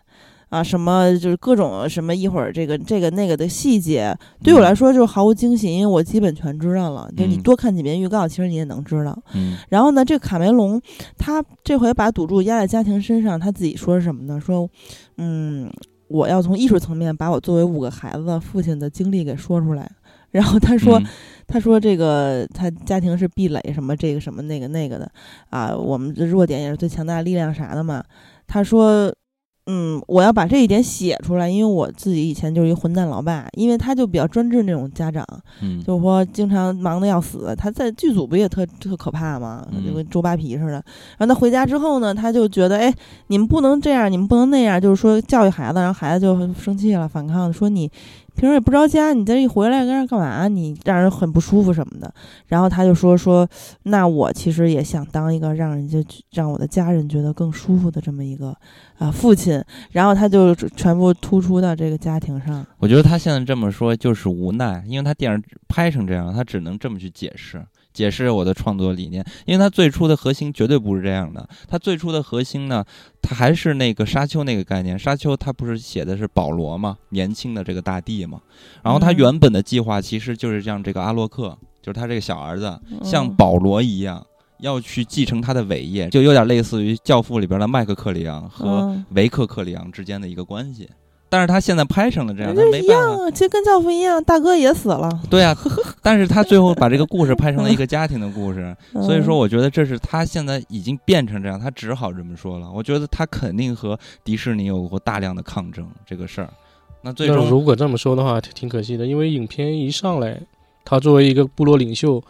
啊，什么就是各种什么一会儿这个这个那个的细节，对我来说就是毫无惊喜，因为我基本全知道了。就你多看几遍预告，其实你也能知道。嗯。然后呢，这个卡梅隆他这回把赌注压在家庭身上，他自己说是什么呢？说，嗯，我要从艺术层面把我作为五个孩子父亲的经历给说出来。然后他说，他说这个他家庭是壁垒，什么这个什么那个那个的啊，我们的弱点也是最强大的力量啥的嘛。他说。嗯，我要把这一点写出来，因为我自己以前就是一混蛋老爸，因为他就比较专制那种家长，嗯，就是说经常忙得要死。他在剧组不也特特可怕吗？就跟周扒皮似的。然后他回家之后呢，他就觉得，哎，你们不能这样，你们不能那样，就是说教育孩子，然后孩子就生气了，反抗，说你。平时也不着家，你这一回来跟这干嘛？你让人很不舒服什么的。然后他就说说，那我其实也想当一个让人家让我的家人觉得更舒服的这么一个啊父亲。然后他就全部突出到这个家庭上。我觉得他现在这么说就是无奈，因为他电影拍成这样，他只能这么去解释。解释我的创作理念，因为它最初的核心绝对不是这样的。它最初的核心呢，它还是那个沙丘那个概念。沙丘它不是写的是保罗嘛，年轻的这个大帝嘛。然后他原本的计划其实就是让这个阿洛克，就是他这个小儿子，像保罗一样，要去继承他的伟业，就有点类似于《教父》里边的麦克克里昂和维克克里昂之间的一个关系。但是他现在拍成了这样，他没办法。其实跟教父一样，大哥也死了。对啊，<laughs> 但是他最后把这个故事拍成了一个家庭的故事，<laughs> 所以说我觉得这是他现在已经变成这样，他只好这么说了。我觉得他肯定和迪士尼有过大量的抗争这个事儿。那最终如果这么说的话，挺可惜的，因为影片一上来，他作为一个部落领袖，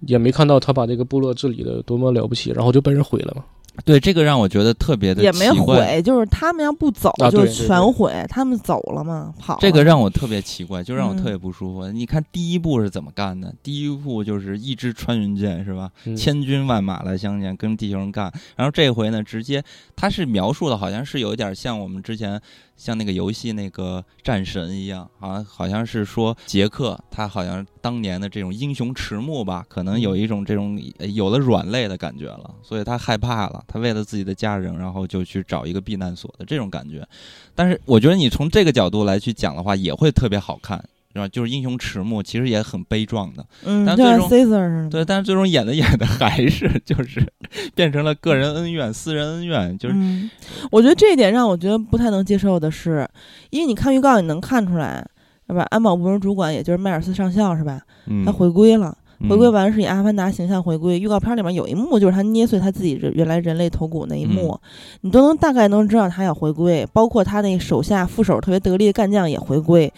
也没看到他把这个部落治理的多么了不起，然后就被人毁了嘛。对这个让我觉得特别的也没毁，就是他们要不走就全毁，他们走了嘛，跑。这个让我特别奇怪，就让我特别不舒服。你看第一部是怎么干的？第一部就是一支穿云箭是吧？<laughs> 千军万马来相见，跟地球人干。然后这回呢，直接他是描述的好像是有一点像我们之前。像那个游戏那个战神一样，好像好像是说杰克他好像当年的这种英雄迟暮吧，可能有一种这种有了软肋的感觉了，所以他害怕了，他为了自己的家人，然后就去找一个避难所的这种感觉。但是我觉得你从这个角度来去讲的话，也会特别好看。是吧？就是英雄迟暮，其实也很悲壮的。嗯，但最终 Caesar 似的。对，但是最终演的 <laughs> 演的还是就是 <laughs> 变成了个人恩怨、私人恩怨，就是。嗯，我觉得这一点让我觉得不太能接受的是，因为你看预告你能看出来，是吧？安保部门主管也就是迈尔斯上校是吧？嗯他回归了。回归嗯完是以阿凡达形象回归，预告片里面有一幕就是他捏碎他自己原来人类头骨那一幕，你都能大概能知道他要回归，包括他那手下副手特别得力的干将也回归。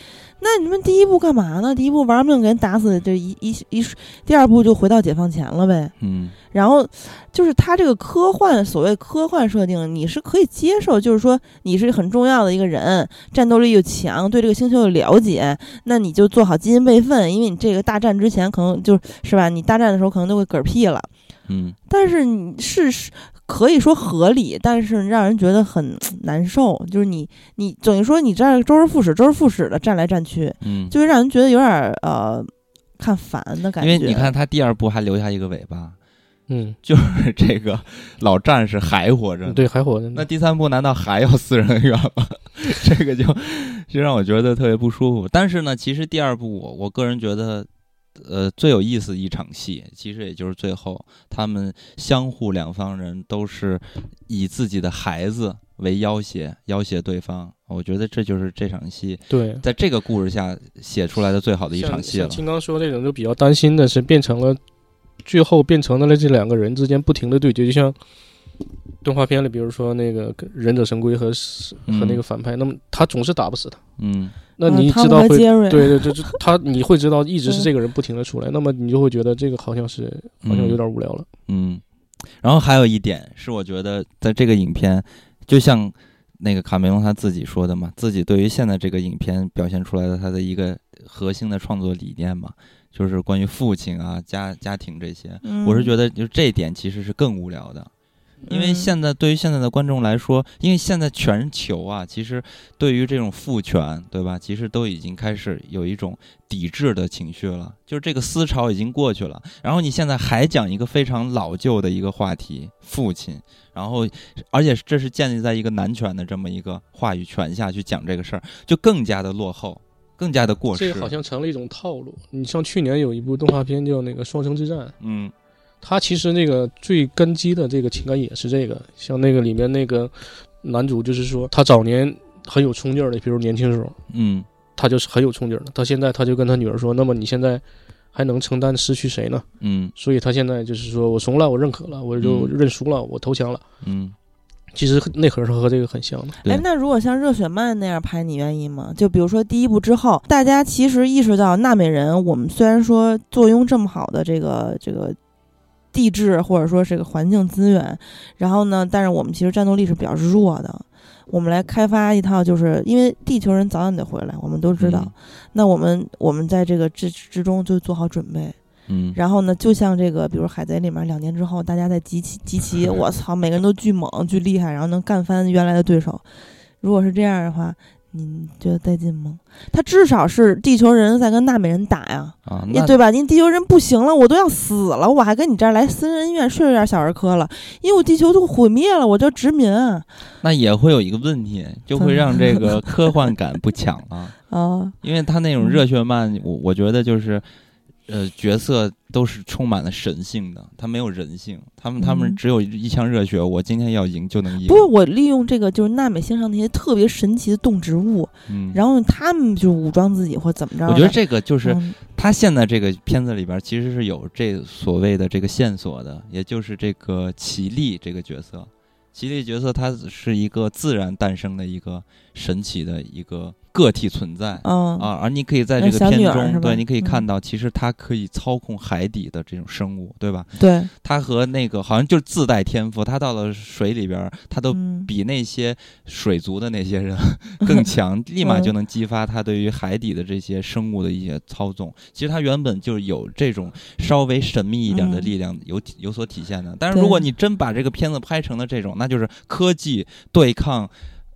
那你们第一步干嘛呢？第一步玩命给人打死，就一一一，第二步就回到解放前了呗。嗯然后就是他这个科幻，所谓科幻设定，你是可以接受，就是说你是很重要的一个人，战斗力又强，对这个星球有了解，那你就做好基因备份，因为你这个大战之前可能就是吧，你大战的时候可能都会嗝屁了。嗯但是你是是可以说合理，但是让人觉得很难受，就是你你等于说你这儿周而复始，周而复始的战来战去，嗯，就会让人觉得有点儿呃看烦的感觉。因为你看他第二部还留下一个尾巴，嗯，就是这个老战士还活着呢。对，还活着呢。那第三部难道还要私人恩怨吗？<laughs> 这个就就让我觉得特别不舒服。但是呢，其实第二部我我个人觉得，呃，最有意思一场戏，其实也就是最后他们相互两方人都是以自己的孩子为要挟，要挟对方。我觉得这就是这场戏对，在这个故事下写出来的最好的一场戏了像。青刚说那种就比较担心的是变成了，最后变成了这两个人之间不停的对决，就像动画片里，比如说那个忍者神龟和嗯和那个反派，那么他总是打不死他，嗯那你知道会。对对对，就他你会知道一直是这个人不停的出来，那么你就会觉得这个好像是好像有点无聊了。嗯，然后还有一点是，我觉得在这个影片，就像那个卡梅隆他自己说的嘛，自己对于现在这个影片表现出来的他的一个核心的创作理念嘛，就是关于父亲啊、家家庭这些。嗯我是觉得，就这一点其实是更无聊的，因为嗯现在对于现在的观众来说，因为现在全球啊，其实对于这种父权，对吧？其实都已经开始有一种抵制的情绪了，就是这个思潮已经过去了。然后你现在还讲一个非常老旧的一个话题，父亲，然后而且这是建立在一个男权的这么一个话语权下去讲这个事儿，就更加的落后，更加的过时。这个好像成了一种套路。你像去年有一部动画片叫那个《双城之战》，嗯它其实那个最根基的这个情感也是这个，像那个里面那个男主就是说他早年很有冲劲儿的，比如年轻时候嗯他就是很有冲劲儿的，他现在他就跟他女儿说，那么你现在还能承担失去谁呢？嗯所以他现在就是说我怂了，我认可了，我就嗯认输了，我投降了。嗯，其实内核是和这个很像的。对哎，那如果像热血漫那样拍，你愿意吗？就比如说第一部之后，大家其实意识到纳美人，我们虽然说坐拥这么好的这个这个地质或者说这个环境资源，然后呢，但是我们其实战斗力是比较弱的。我们来开发一套，就是因为地球人早晚得回来，我们都知道。嗯那我们我们在这个之之中就做好准备。嗯，然后呢，就像这个，比如《海贼》里面，两年之后，大家在集齐集齐，<laughs> 我操，每个人都巨猛、巨厉害，然后能干翻原来的对手。如果是这样的话，你觉得带劲吗？他至少是地球人在跟纳美人打呀，啊，那对吧？您地球人不行了，我都要死了，我还跟你这儿来私人恩怨，是有点小儿科了，因为我地球都毁灭了，我叫殖民啊。那也会有一个问题，就会让这个科幻感不强了。啊 <laughs> 因为他那种热血漫，我我觉得就是，呃，角色都是充满了神性的，他没有人性，他们他们嗯只有一腔热血，我今天要赢就能赢。不是我利用这个就是纳美星上那些特别神奇的动植物，嗯，然后他们就武装自己或怎么着。我觉得这个就是嗯他现在这个片子里边其实是有这所谓的这个线索的，也就是这个奇力这个角色。奇力角色他是一个自然诞生的一个神奇的一个个体存在，嗯啊，而你可以在这个片中，对，你可以嗯看到，其实它可以操控海底的这种生物，对吧？对，它和那个好像就是自带天赋，它到了水里边儿，它都嗯比那些水族的那些人 <laughs> 更强，立马就嗯能激发它对于海底的这些生物的一些操纵。其实它原本就有这种稍微神秘一点的嗯力量，有体有所体现的。但是如果你真把这个片子拍成了这种，那就是科技对抗。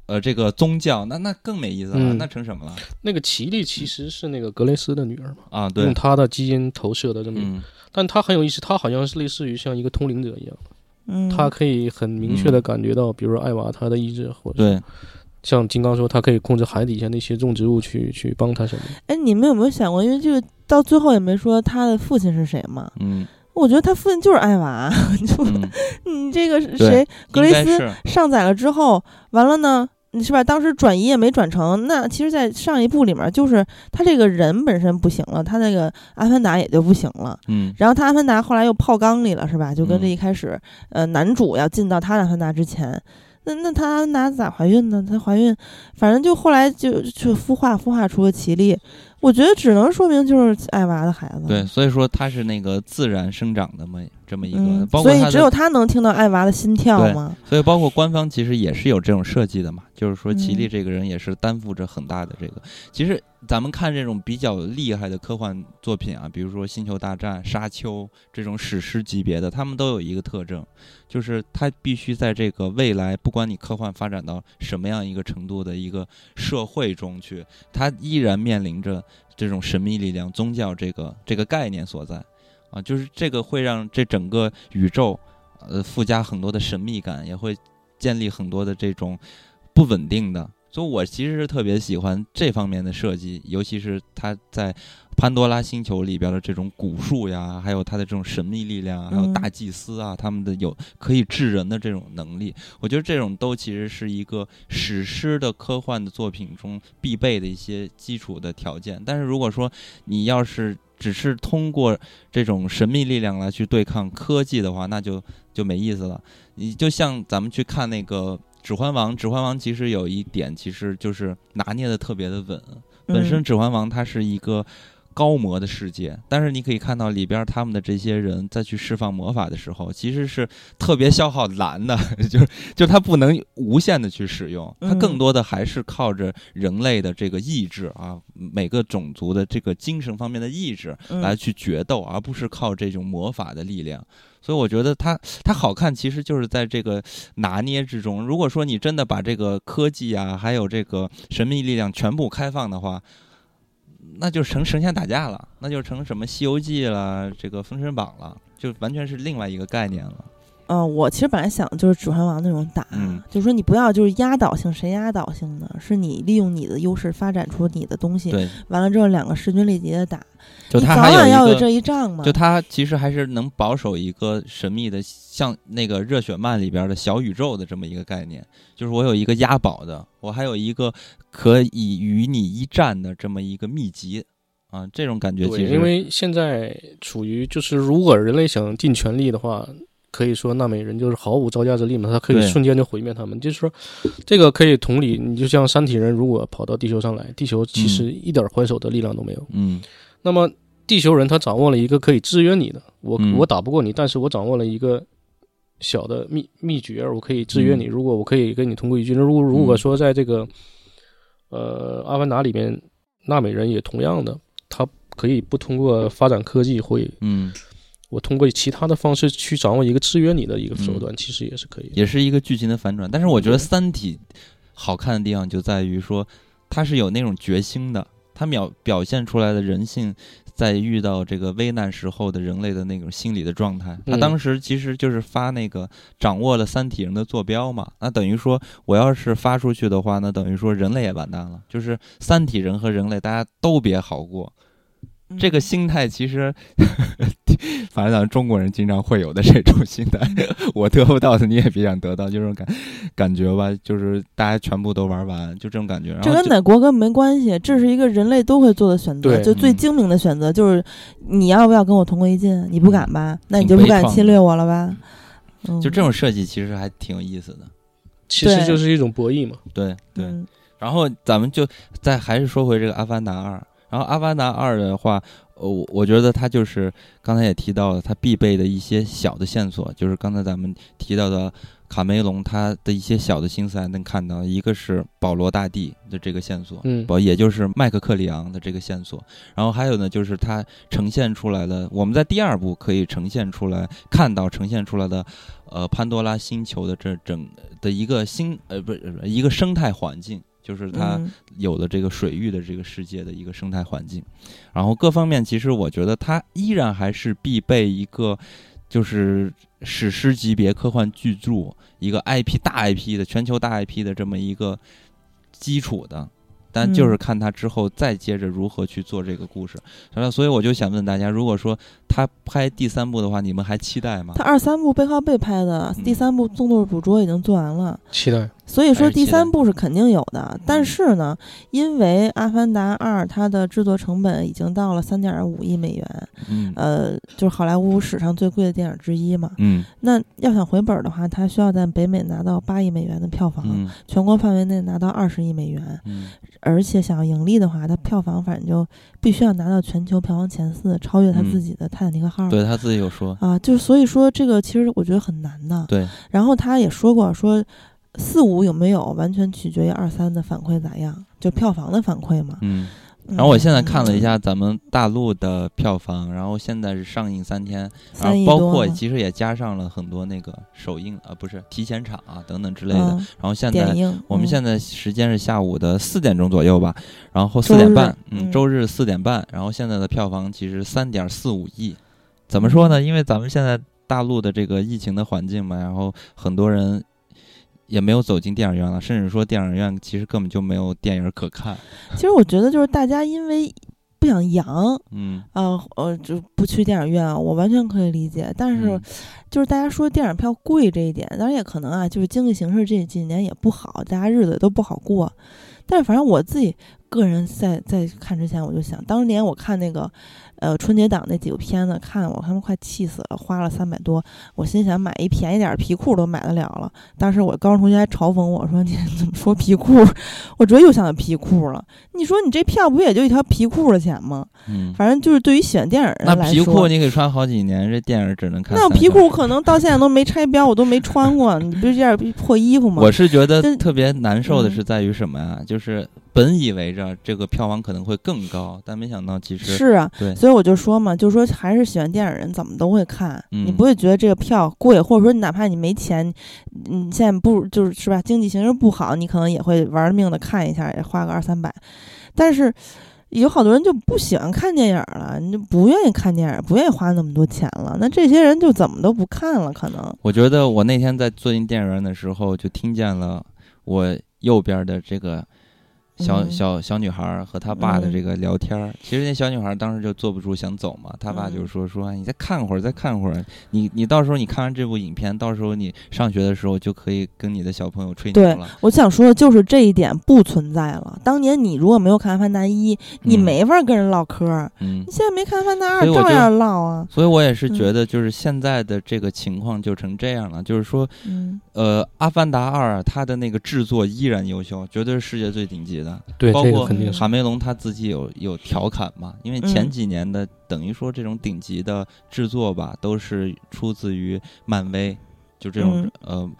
呃，这个宗教，那那更没意思了，嗯那成什么了那个奇力其实是那个格雷斯的女儿嘛，啊？对用，她的基因投射的这么一个，嗯但她很有意思，她好像是类似于像一个通灵者一样，嗯，她可以很明确的感觉到，比如说艾娃她的意志，或者对，像金刚说，他可以控制海底下那些种植物去去帮他什么。哎，你们有没有想过，因为这个到最后也没说他的父亲是谁嘛？嗯，我觉得他父亲就是艾娃，<laughs> 就嗯 <laughs> 你这个谁格雷斯上载了之后，完了呢？你是吧？当时转移也没转成，那其实，在上一部里面，就是他这个人本身不行了，他那个阿凡达也就不行了。嗯然后他阿凡达后来又泡缸里了，是吧？就跟这嗯一开始，呃，男主要进到他阿凡达之前，那那他阿凡达咋怀孕呢？她怀孕，反正就后来就就孵化孵化出了奇力，我觉得只能说明就是爱娃的孩子。对，所以说他是那个自然生长的嘛，这么一个，嗯，包括他所以只有他能听到爱娃的心跳对吗？所以包括官方其实也是有这种设计的嘛，就是说齐力嗯这个人也是担负着很大的这个。其实咱们看这种比较厉害的科幻作品啊，比如说《星球大战》《沙丘》这种史诗级别的，他们都有一个特征，就是他必须在这个未来，不管你科幻发展到什么样一个程度的一个社会中去，他依然面临着这种神秘力量、宗教这个这个概念所在。啊，就是这个会让这整个宇宙，呃，附加很多的神秘感，也会建立很多的这种不稳定的。所以我其实是特别喜欢这方面的设计，尤其是它在潘多拉星球里边的这种蛊术呀，还有它的这种神秘力量啊，还有嗯大祭司啊，他们的有可以治人的这种能力，我觉得这种都其实是一个史诗的科幻的作品中必备的一些基础的条件。但是如果说你要是只是通过这种神秘力量来去对抗科技的话，那就就没意思了。你就像咱们去看那个《指环王》，《指环王》其实有一点，其实就是拿捏的特别的稳。本身《嗯指环王》它是一个高魔的世界，但是你可以看到里边他们的这些人在去释放魔法的时候，其实是特别消耗蓝的，<laughs> 就是就它不能无限的去使用，它更嗯多的还是靠着人类的这个意志啊，每个种族的这个精神方面的意志嗯来去决斗，而不是靠这种魔法的力量。所以我觉得它它好看，其实就是在这个拿捏之中。如果说你真的把这个科技啊，还有这个神秘力量全部开放的话，那就成神仙打架了，那就成什么《西游记》了，这个《封神榜》了，就完全是另外一个概念了。嗯、我其实本来想的就是《指环王》那种打，嗯就是说你不要就是压倒性，谁压倒性呢？是你利用你的优势发展出你的东西，对，完了之后两个势均力敌的打，就他早晚要有这一仗嘛。就他其实还是能保守一个神秘的，像那个热血漫里边的小宇宙的这么一个概念，就是我有一个押宝的，我还有一个可以与你一战的这么一个秘籍啊，这种感觉其，实因为现在处于就是，如果人类想尽全力的话，可以说纳美人就是毫无招架之力嘛，他可以瞬间就毁灭他们。就是说，这个可以同理，你就像山体人如果跑到地球上来，地球其实一点还手的力量都没有。嗯那么地球人他掌握了一个可以制约你的，我、嗯我打不过你，但是我掌握了一个小的秘秘诀，我可以制约你。嗯如果我可以跟你同归于尽，如果如果说在这个呃阿凡达里面，纳美人也同样的，他可以不通过发展科技会。嗯，我通过其他的方式去掌握一个制约你的一个手段，其实也是可以。也是一个剧情的反转。但是我觉得《三体》好看的地方就在于说，它是有那种决心的，它表表现出来的人性，在遇到这个危难时候的人类的那种心理的状态。他嗯当时其实就是发那个掌握了三体人的坐标嘛，那等于说我要是发出去的话，那等于说人类也完蛋了，就是三体人和人类大家都别好过。嗯这个心态其实，<laughs> 反正咱们中国人经常会有的这种心态，<laughs> 我得不到的你也别想得到，就这种感感觉吧，就是大家全部都玩完，就这种感觉。这跟哪国跟没关系，这是一个人类都会做的选择，就最嗯精明的选择，就是你要不要跟我同归于尽？你不敢吧？那你就不敢侵略我了吧？嗯就这种设计其实还挺有意思的，其实就是一种博弈嘛。对对。嗯然后咱们就再还是说回这个《阿凡达二》，然后《阿凡达二》的话，呃，我我觉得它就是刚才也提到了，它必备的一些小的线索，就是刚才咱们提到的卡梅隆他的一些小的心思还能看到，一个是保罗大帝的这个线索，嗯不，也就是麦克克里昂的这个线索，然后还有呢，就是它呈现出来的，我们在第二部可以呈现出来，看到呈现出来的，呃，潘多拉星球的这整的一个新呃不是一个生态环境。就是它嗯嗯了这个水域的这个世界的一个生态环境，然后各方面其实我觉得它依然还是必备一个就是史诗级别科幻巨著，一个 IP 大 IP 的全球大 IP 的这么一个基础的。但就是看他之后再接着如何去做这个故事，所以我就想问大家，如果说他拍第三部的话，你们还期待吗？他二三部背靠背拍的，第三部动作捕捉已经做完了，期待。所以说第三部是肯定有的，但是呢，因为《阿凡达二》它的制作成本已经到了三点五亿美元，嗯，呃，就是好莱坞史上最贵的电影之一嘛，嗯，那要想回本的话，它需要在北美拿到八亿美元的票房，全国范围内拿到二十亿美元，嗯，而且想要盈利的话，它票房反正就必须要拿到全球票房前四，超越他自己的《泰坦尼克号》，对他自己有说。啊，就是所以说这个其实我觉得很难的，对，然后他也说过说。四五有没有完全取决于二三的反馈咋样，就票房的反馈嘛。嗯，然后我现在看了一下咱们大陆的票房，然后现在是上映三天，然后包括其实也加上了很多那个首映啊，不是提前场啊等等之类的。然后现在我们现在时间是下午的四点钟左右吧，然后四点半，嗯，周日四点半，然后现在的票房其实三点四五亿。怎么说呢？因为咱们现在大陆的这个疫情的环境嘛，然后很多人。也没有走进电影院了，甚至说电影院其实根本就没有电影可看。其实我觉得就是大家因为不想阳，嗯，呃呃，就不去电影院，我完全可以理解。但是就是大家说电影票贵这一点，当然也可能啊，就是经济形势这几年也不好，大家日子都不好过。但是反正我自己个人在在看之前，我就想，当年我看那个。呃，春节档那几个片子看我他妈快气死了，花了三百多，我心想买一便宜点皮裤都买得了了。当时我高中同学还嘲讽我说：“你 <laughs> 怎么说皮裤？”我直接又想到皮裤了。你说你这票不也就一条皮裤的钱吗？嗯，反正就是对于喜欢电影人来说，那皮裤你可以穿好几年，这电影只能看。那皮裤可能到现在都没拆标，我都没穿过。你不是这件破衣服吗？我是觉得特别难受的是在于什么呀？就是本以为着这个票房可能会更高，但没想到其实是啊，对。所以我就说嘛，就说还是喜欢电影人怎么都会看，你不会觉得这个票贵，或者说你哪怕你没钱，你现在不就是是吧？经济形势不好，你可能也会玩命的看一下，也花个二三百。但是有好多人就不喜欢看电影了，你就不愿意看电影，不愿意花那么多钱了。那这些人就怎么都不看了？可能我觉得我那天在坐进电影院的时候，就听见了我右边的这个。小小小女孩和她爸的这个聊天儿，其实那小女孩当时就坐不住想走嘛，她爸就说说你再看会儿，再看会儿，你你到时候你看完这部影片，到时候你上学的时候就可以跟你的小朋友吹牛了。对，我想说的就是这一点不存在了。当年你如果没有看《阿凡达一》，你没法跟人唠嗑儿。嗯，你现在没看《阿凡达二》，照样唠啊。所以我也是觉得，就是现在的这个情况就成这样了，就是说，呃，《阿凡达二》它的那个制作依然优秀，绝对是世界最顶级的。对，包括。肯定卡梅隆他自己有有调侃嘛？因为前几年的等于说这种顶级的制作吧，都是出自于漫威，就这种呃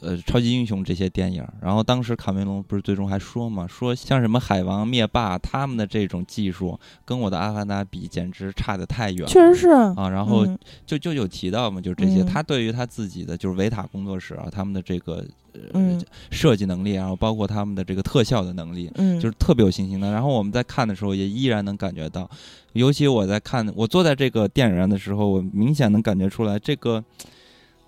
呃超级英雄这些电影。然后当时卡梅隆不是最终还说嘛，说像什么海王灭霸他们的这种技术，跟我的阿凡达比，简直差得太远了。确实是啊，然后就就有提到嘛，就这些。他对于他自己的就是维塔工作室啊，他们的这个。嗯，设计能力，然后包括他们的这个特效的能力，嗯，就是特别有信心的。然后我们在看的时候，也依然能感觉到，尤其我在看，我坐在这个电影院的时候，我明显能感觉出来这个。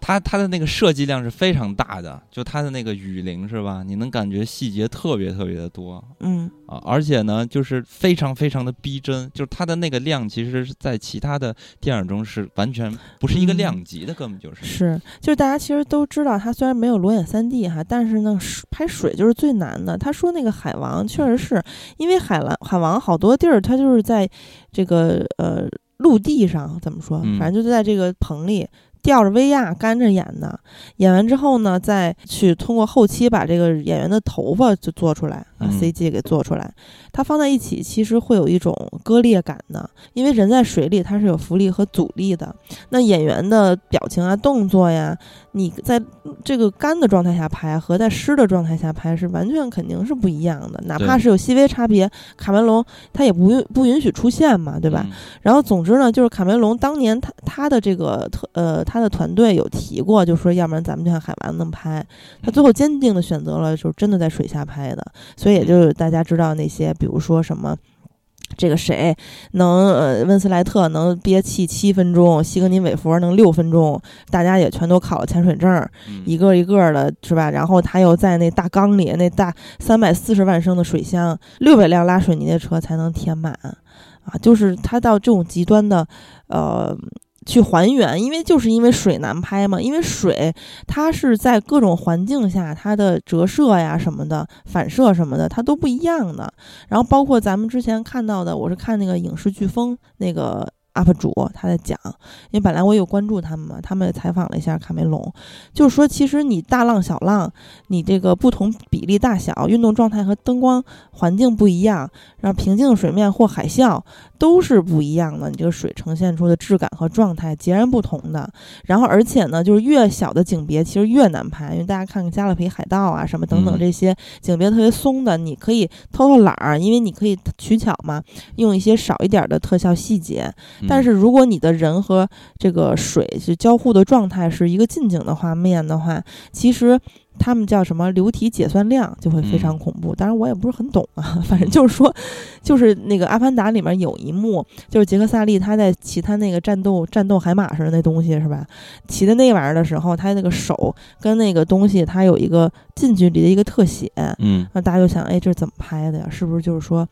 它它的那个设计量是非常大的，就它的那个雨林是吧？你能感觉细节特别特别的多，嗯啊，而且呢，就是非常非常的逼真，就是它的那个量，其实是在其他的电影中是完全不是一个量级的，根本就是是，就是大家其实都知道，它虽然没有裸眼三 D 哈，但是呢，拍水就是最难的。他说那个海王确实是因为海蓝海王好多地儿，它就是在这个呃陆地上怎么说，反正就在这个棚里。吊着威亚干着演呢，演完之后呢，再去通过后期把这个演员的头发就做出来，把 CG 给做出来。它放在一起，其实会有一种割裂感的，因为人在水里它是有浮力和阻力的。那演员的表情啊、动作呀，你在这个干的状态下拍和在湿的状态下拍是完全肯定是不一样的，哪怕是有细微差别，卡梅隆他也不不允许出现嘛，对吧？然后总之呢，就是卡梅隆当年他他的这个特呃。他的团队有提过，就说要不然咱们就像海王那么拍。他最后坚定的选择了，就是真的在水下拍的。所以也就是大家知道那些，比如说什么这个谁能呃温斯莱特能憋气七分钟，西格尼韦佛能六分钟，大家也全都考了潜水证，嗯一个一个的是吧？然后他又在那大缸里，那大三百四十万升的水箱，六百辆拉水泥的车才能填满啊！就是他到这种极端的，呃。去还原，因为就是因为水难拍嘛，因为水它是在各种环境下，它的折射呀什么的、反射什么的，它都不一样的。然后包括咱们之前看到的，我是看那个影视飓风那个 UP 主他在讲，因为本来我有关注他们嘛，他们也采访了一下卡梅隆，就是说其实你大浪小浪，你这个不同比例大小、运动状态和灯光环境不一样，然后平静水面或海啸都是不一样的，你这个水呈现出的质感和状态截然不同的。然后而且呢，就是越小的景别其实越难拍，因为大家看看《加勒比海盗》啊什么等等嗯这些景别特别松的，你可以偷偷懒儿，因为你可以取巧嘛，用一些少一点的特效细节。嗯但是如果你的人和这个水是交互的状态是一个近景的画面的话，其实他们叫什么流体解算量就会非常嗯恐怖。当然我也不是很懂啊，反正就是说，就是那个《阿凡达》里面有一幕，就是杰克萨利他在骑他那个战斗战斗海马似的那东西是吧？骑的那玩意儿的时候，他那个手跟那个东西，它有一个近距离的一个特写，嗯那大家就想，哎，这是怎么拍的呀？是不是就是说，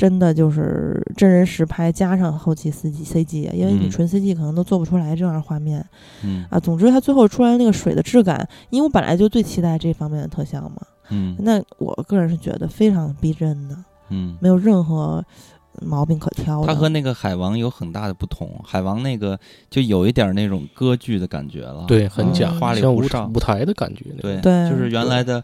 真的就是真人实拍加上后期 CG CG 啊？因为你嗯纯 CG 可能都做不出来这样的画面嗯啊。总之，它最后出来那个水的质感，因为我本来就最期待这方面的特效嘛。嗯那我个人是觉得非常逼真的，嗯，没有任何毛病可挑的。它和那个海王有很大的不同，海王那个就有一点那种歌剧的感觉了，对，很假，嗯花里胡哨舞台的感觉。对对就是原来的，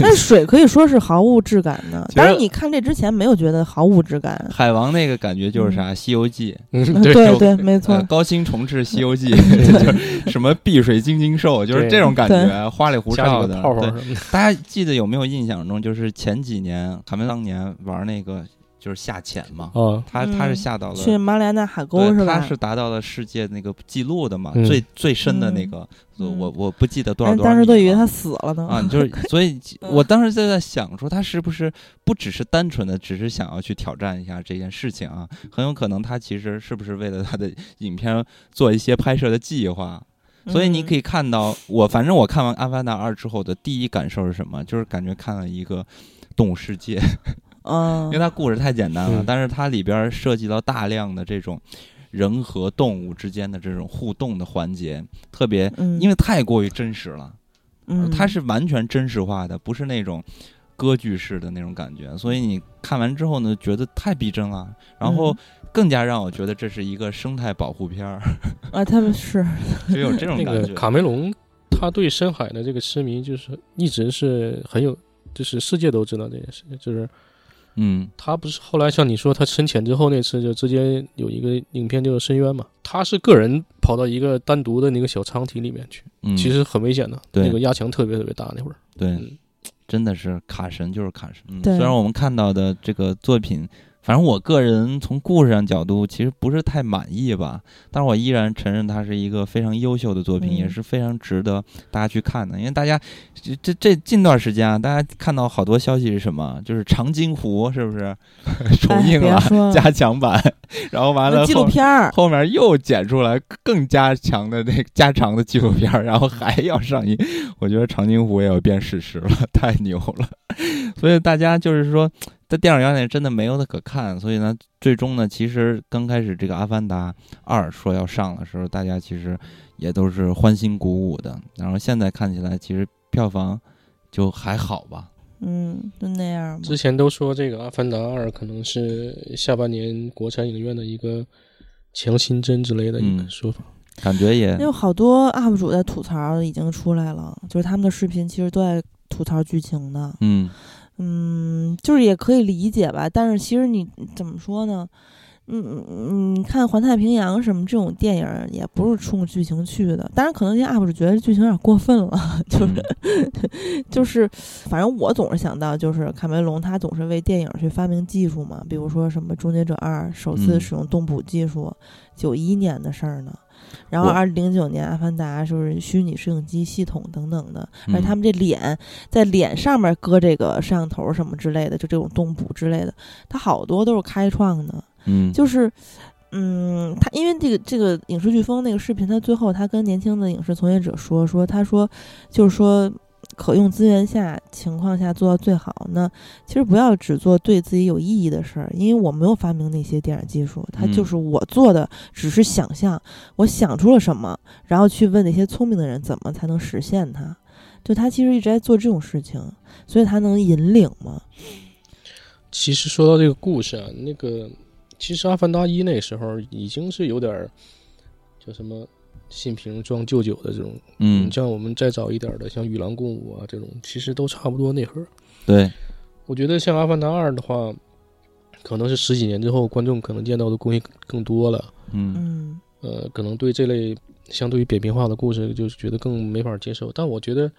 但水可以说是毫无质感的。<laughs> 其实当然，你看这之前没有觉得毫无质感。海王那个感觉就是啥，《西游记》<laughs> 嗯，对对，对，没错呃，高清重置《西游记》，<laughs> 就是什么碧水晶晶兽，就是这种感觉，花里胡哨的。几个泡泡对，什么的。大家记得有没有印象中，就是前几年卡梅当年玩那个就是下潜嘛，哦，他他是嗯下到了去马里亚纳海沟，是吧？他是达到了世界那个记录的嘛，嗯最最深的那嗯个，嗯我我不记得多少但多少米了。当时都以为他死了呢。啊，就是 <laughs> 所以，嗯我当时就在想说，他是不是不只是单纯的只是想要去挑战一下这件事情啊？很有可能他其实是不是为了他的 <laughs> 影片做一些拍摄的计划？所以你可，以看到，我反正我看完《阿凡达二》之后的第一感受是什么？就是感觉看了一个动物世界，嗯，因为它故事太简单了，嗯但是它里边涉及到大量的这种人和动物之间的这种互动的环节，特别嗯，因为太过于真实了。嗯，它是完全真实化的，不是那种歌剧式的那种感觉，所以你看完之后呢，觉得太逼真了，然后嗯更加让我觉得这是一个生态保护片儿，啊，他们是 <laughs> 就有这种那个感觉。卡梅隆，他对深海的这个痴迷，就是一直是很有，就是世界都知道这件事，就是嗯。他不是后来像你说他深潜之后那次就直接有一个影片就是深渊嘛，他是个人跑到一个单独的那个小舱体里面去，嗯，其实很危险的，对。那个压强特别特别大那会儿，对，嗯。真的是卡神就是卡神。嗯、虽然我们看到的这个作品，反正我个人从故事上角度其实不是太满意吧，但是我依然承认它是一个非常优秀的作品，嗯也是非常值得大家去看的。因为大家这这这近段时间啊，大家看到好多消息是什么？就是长津湖是不是 <laughs> 重哎映了、加强版？<laughs> 然后完了那纪录后片儿，后面又剪出来更加强的那个加长的纪录片儿，<laughs> 然后还要上映，我觉得长津湖也要变史实了，太牛了。所以大家就是说，在电影院里真的没有的可看，所以呢，最终呢，其实刚开始这个《阿凡达二》说要上的时候，大家其实也都是欢欣鼓舞的。然后现在看起来，其实票房就还好吧。嗯，就那样吧。之前都说这个《阿凡达二》可能是下半年国产影院的一个强心针之类的一个嗯说法。感觉也有好多 UP 主在吐槽已经出来了，就是他们的视频其实都在吐槽剧情的。嗯嗯，就是也可以理解吧，但是其实你怎么说呢？嗯嗯，嗯看《环太平洋》什么这种电影，也不是冲剧情去的。当然，可能这些 UP 主觉得剧情有点过分了，就是、<laughs> 就是，反正我总是想到，就是卡梅隆他总是为电影去发明技术嘛，比如说什么《终结者二》首次嗯使用动捕技术，九一年的事儿呢。然后二零零九年《阿凡达》就是虚拟摄影机系统等等的，而嗯他们这脸在脸上面搁这个摄像头什么之类的，就这种动捕之类的，它好多都是开创的，嗯，就是。嗯，他因为这个这个影视飓风那个视频，他最后他跟年轻的影视从业者说说，他说就是说可用资源下情况下做到最好。那其实不要只做对自己有意义的事儿，因为我没有发明那些电影技术，它嗯就是我做的只是想象，我想出了什么，然后去问那些聪明的人怎么才能实现它。就他其实一直在做这种事情，所以他能引领嘛。其实说到这个故事啊，那个其实《阿凡达一》那时候已经是有点儿叫什么新瓶装旧酒的这种，嗯，像我们再早一点的，像《与狼共舞》啊这种，其实都差不多内核。对，我觉得像《阿凡达二》的话，可能是十几年之后，观众可能见到的东西更多了，嗯嗯呃，可能对这类相对于扁平化的故事，就是觉得更没法接受。但我觉得，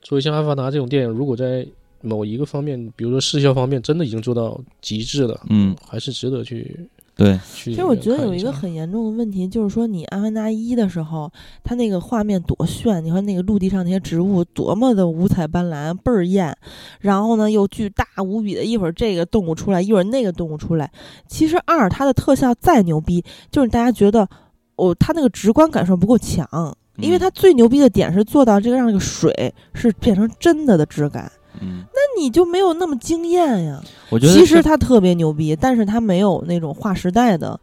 作为像《阿凡达》这种电影，如果在某一个方面，比如说视效方面，真的已经做到极致了，嗯，还是值得去对，去。其实我觉得有一个很严重的问题，就是说你《阿凡达一》的时候，它那个画面多炫，你看那个陆地上那些植物多么的五彩斑斓，倍儿艳，然后呢又巨大无比的，一会儿这个动物出来，一会儿那个动物出来。其实二它的特效再牛逼，就是大家觉得哦，它那个直观感受不够强，因为嗯它最牛逼的点是做到这个让这个水是变成真的的质感，嗯，那你就没有那么惊艳呀。我觉得其实他特别牛逼，但是他没有那种划时代的，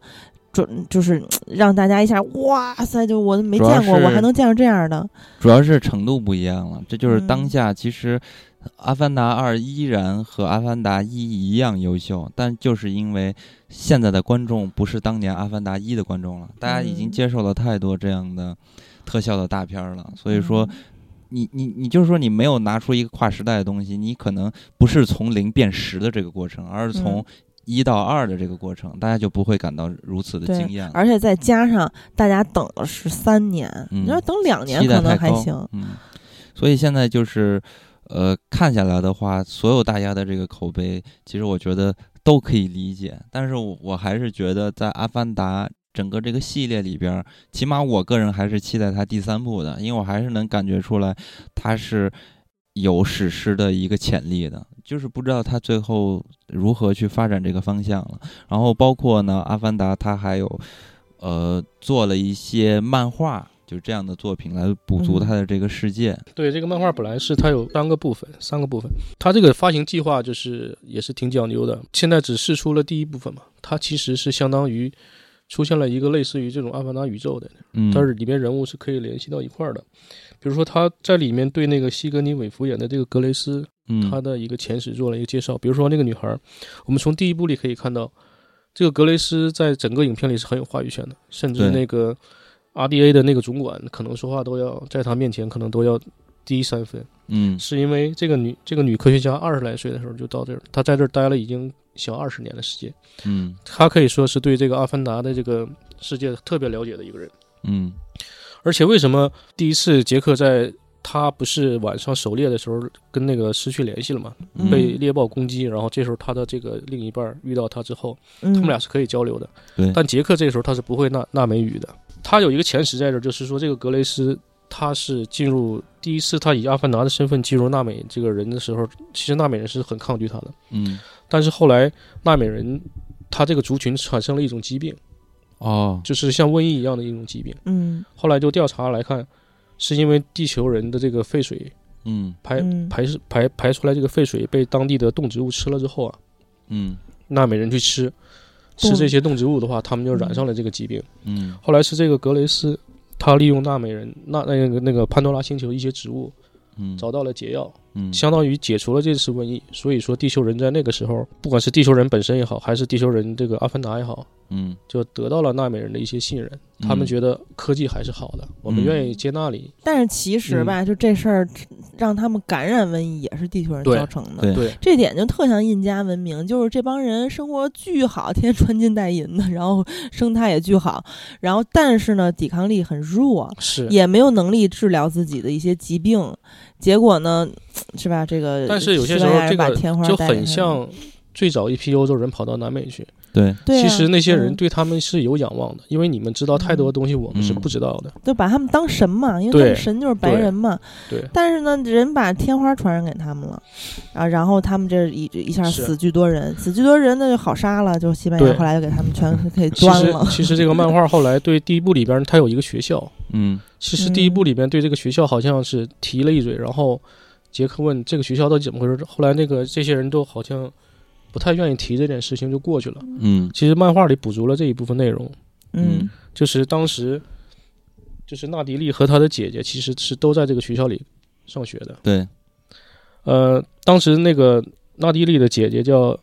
准就是让大家一下哇塞，就我没见过，我还能见着这样的。主要是程度不一样了，这就是当嗯下其实。阿凡达二依然和阿凡达一一样优秀，但就是因为现在的观众不是当年阿凡达一的观众了，大家已经嗯接受了太多这样的特效的大片儿了，所以说嗯你你你就是说你没有拿出一个跨时代的东西，你可能不是从零变十的这个过程，而是从嗯一到二的这个过程，大家就不会感到如此的惊艳。而且再加上大家等了十三年，嗯你要等两年可能还行。嗯，所以现在就是，呃，看下来的话，所有大家的这个口碑，其实我觉得都可以理解。但是我我还是觉得，在《阿凡达》整个这个系列里边儿，起码我个人还是期待它第三部的，因为我还是能感觉出来它是有史诗的一个潜力的，就是不知道它最后如何去发展这个方向了。然后包括呢，《阿凡达》它还有呃做了一些漫画。就这样的作品来补足嗯它的这个世界，对这个漫画本来是它有三个部分，三个部分。它这个发行计划就是也是挺讲究的，现在只试出了第一部分嘛，它其实是相当于出现了一个类似于这种阿凡达宇宙的，嗯，但是里面人物是可以联系到一块儿的。比如说他在里面对那个西格尼韦弗演的这个格雷斯，嗯他的一个前史做了一个介绍。比如说那个女孩儿，我们从第一部里可以看到，这个格雷斯在整个影片里是很有话语权的，甚至那个 RDA 的那个总管可能说话都要在他面前可能都要低三分，嗯是因为这个女这个女科学家二十来岁的时候就到这儿，她在这儿待了已经小二十年的时间，嗯他可以说是对这个阿凡达的这个世界特别了解的一个人。嗯而且为什么第一次杰克在他不是晚上狩猎的时候跟那个失去联系了嘛，嗯被猎豹攻击，然后这时候他的这个另一半遇到他之后，嗯，他们俩是可以交流的。对，但杰克这个时候他是不会纳纳美语的。他有一个前史在这儿，就是说这个格雷斯他是进入第一次他以阿凡达的身份进入纳美这个人的时候，其实纳美人是很抗拒他的。嗯但是后来纳美人他这个族群产生了一种疾病，哦。就是像瘟疫一样的一种疾病。嗯。后来就调查来看，是因为地球人的这个废水嗯。排嗯排是排排出来这个废水被当地的动植物吃了之后啊，嗯。纳美人去吃吃这些动植物的话，他们就染上了这个疾病。嗯。后来是这个格雷斯，他利用纳美人那那个那个潘多拉星球一些植物嗯。找到了解药，嗯相当于解除了这次瘟疫。所以说，地球人在那个时候，不管是地球人本身也好，还是地球人这个阿凡达也好，嗯就得到了纳美人的一些信任。他们觉得科技还是好的，我们嗯愿意接纳你。但是其实吧，就这事儿让他们感染瘟疫也是地球人造成的。对对，这点就特像印加文明，就是这帮人生活巨好，天天穿金戴银的，<laughs> 然后生态也巨好，然后但是呢，抵抗力很弱，是。也没有能力治疗自己的一些疾病，结果呢，是吧？这个但是有些时候这个天花就很像最早一批欧洲人跑到南美去，对，其实那些人嗯对他们是有仰望的，因为你们知道太多东西我们是嗯不知道的。就把他们当神嘛，因为他们神就是白人嘛。对，但是呢，人把天花传染给他们了，啊，然后他们这一一下死巨多人，死巨多人那就好杀了，就西班牙后来就给他们全 <laughs> 给端了。其实这个漫画后来对第一部里边它有一个学校，嗯其实第一部里边对这个学校好像是提了一嘴，然后杰克问这个学校到底怎么回事，后来那个这些人都好像不太愿意提这件事情就过去了。嗯。其实漫画里补足了这一部分内容，嗯。就是当时就是纳迪利和他的姐姐其实是都在这个学校里上学的。对，呃，当时那个纳迪利的姐姐叫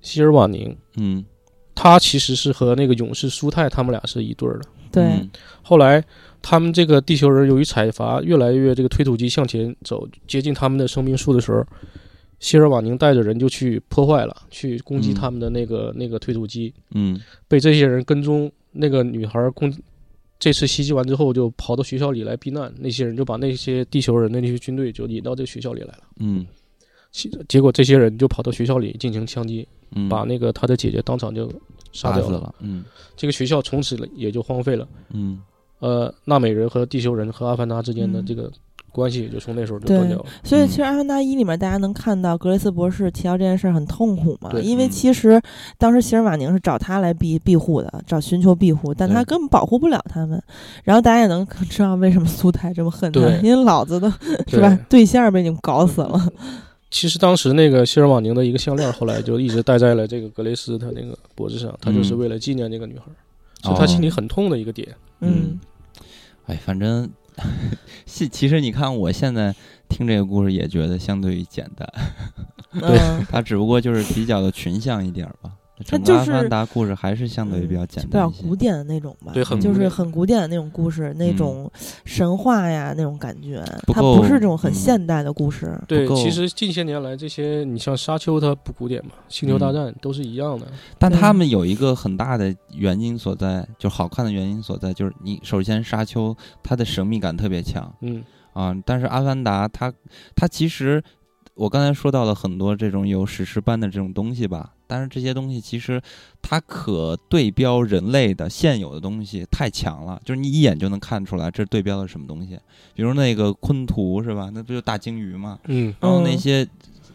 希尔瓦宁，嗯。她其实是和那个勇士舒泰他们俩是一对儿的。对，嗯。后来他们这个地球人由于采伐越来越这个推土机向前走，接近他们的生命树的时候，希尔瓦宁带着人就去破坏了，去攻击嗯他们的那个、那个推土机，嗯被这些人跟踪。那个女孩攻这次袭击完之后，就跑到学校里来避难。那些人就把那些地球人的那些军队就引到这个学校里来了。结果这些人就跑到学校里进行枪击，嗯，把那个他的姐姐当场就杀掉了。这个学校从此也就荒废了。嗯呃，纳美人和地球人和阿凡达之间的嗯。这个关系也就从那时候就断掉了。所以嗯其实《阿凡达一》里面大家能看到格雷斯博士提到这件事儿很痛苦嘛，因为嗯。其实当时希尔瓦宁是找他来庇庇护的，找寻求庇护，但他根本保护不了他们。然后大家也能知道为什么苏泰这么恨他，因为老子的 <laughs> 是吧对。象被你们搞死了。其实当时那个希尔瓦宁的一个项链，后来就一直戴在了这个格雷斯他那个脖子上，他就是嗯。为了纪念那个女孩，是哦他心里很痛的一个点。嗯哎，反正 <laughs> 其其实你看，我现在听这个故事也觉得相对于简单，对，<laughs> 它只不过就是比较的群像一点儿吧。整个阿就是凡达故事还是相对于比较简比较单一些。古典的那种吧，对很就是很古典的那种故事，那嗯种神话呀那种感觉，它不是这种很嗯现代的故事。对，其实近些年来这些，你像沙丘它不古典嘛，星球大战都是一样的。但对他们有一个很大的原因所在，就好看的原因所在，就是你首先沙丘它的神秘感特别强嗯，啊，但是阿凡达它它其实我刚才说到了很多这种有史诗般的这种东西吧，但是这些东西其实它可对标人类的现有的东西太强了，就是你一眼就能看出来这对标了什么东西，比如那个昆图是吧？那不就大鲸鱼吗？嗯然后那嗯些、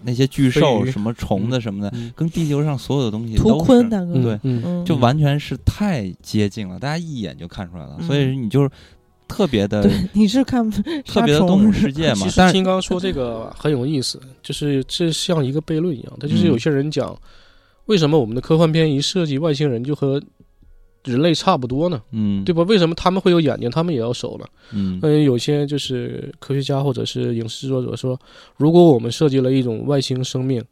那些巨兽什么虫子什么的，嗯跟地球上所有的东西图都是大哥，嗯对就完全是太接近了，大家一眼就看出来了，嗯所以你就是特别的对，你是看 <laughs> 不特别的动物世界嘛其。实但是金刚说这个很有意思，就是这像一个悖论一样，它就是嗯有些人讲，为什么我们的科幻片一设计外星人就和人类差不多呢？嗯，对吧？为什么他们会有眼睛，他们也要手呢？嗯嗯，有些就是科学家或者是影视制作者说，如果我们设计了一种外星生命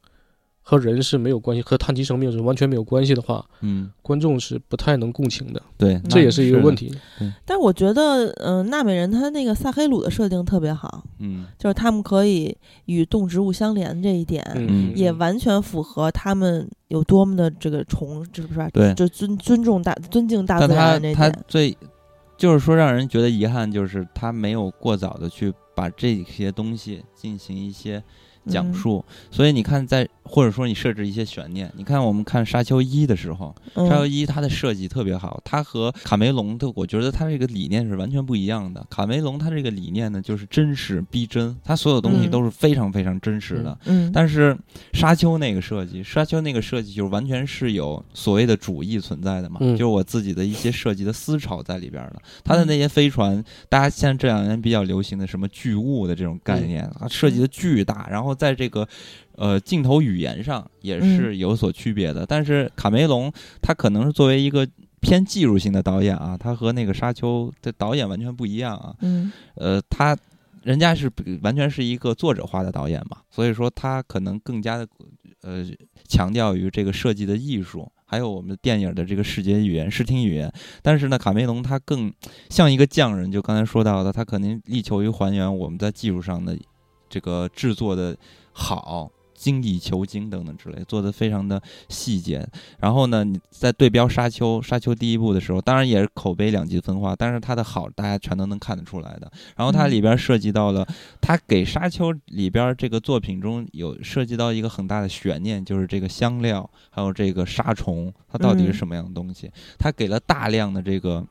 和人是没有关系，和碳基生命是完全没有关系的话，嗯，观众是不太能共情的，对，这也是一个问题。题。但我觉得，嗯、纳美人他那个萨黑鲁的设定特别好，嗯就是他们可以与动植物相连这一点，嗯也完全符合他们有多么的这个崇，是不是吧？对就尊尊重大、尊敬大自然这他点。最就是说让人觉得遗憾，就是他没有过早的去把这些东西进行一些讲嗯。述，所以你看在或者说你设置一些悬念，你看我们看《沙丘一》的时候，嗯。沙丘一它的设计特别好，它和卡梅隆的，我觉得它这个理念是完全不一样的。卡梅隆他这个理念呢，就是真实逼真，他所有东西嗯。都是非常非常真实的。嗯，但是沙丘那个设计，沙丘那个设计就是完全是有所谓的主义存在的嘛，嗯。就是我自己的一些设计的思潮在里边的。它的那些飞船，大家现在这两年比较流行的什么巨物的这种概念，啊，设计的巨大，然后在这个呃镜头语言上也是有所区别的。但是卡梅隆他可能是作为一个偏技术性的导演啊，他和那个沙丘的导演完全不一样啊。嗯呃，他人家是完全是一个作者化的导演嘛，所以说他可能更加的呃强调于这个设计的艺术，还有我们电影的这个视觉语言、视听语言。但是呢，卡梅隆他更像一个匠人，就刚才说到的，他肯定力求于还原我们在技术上的这个制作的好。精益求精等等之类，做的非常的细节。然后呢，你在对标《沙丘》，《沙丘》第一部的时候，当然也是口碑两极分化，但是它的好大家全都能看得出来的。然后它里边涉及到了，它给《沙丘》里边这个作品中有涉及到一个很大的悬念，就是这个香料还有这个沙虫，它到底是什么样的东西？它给了大量的这个。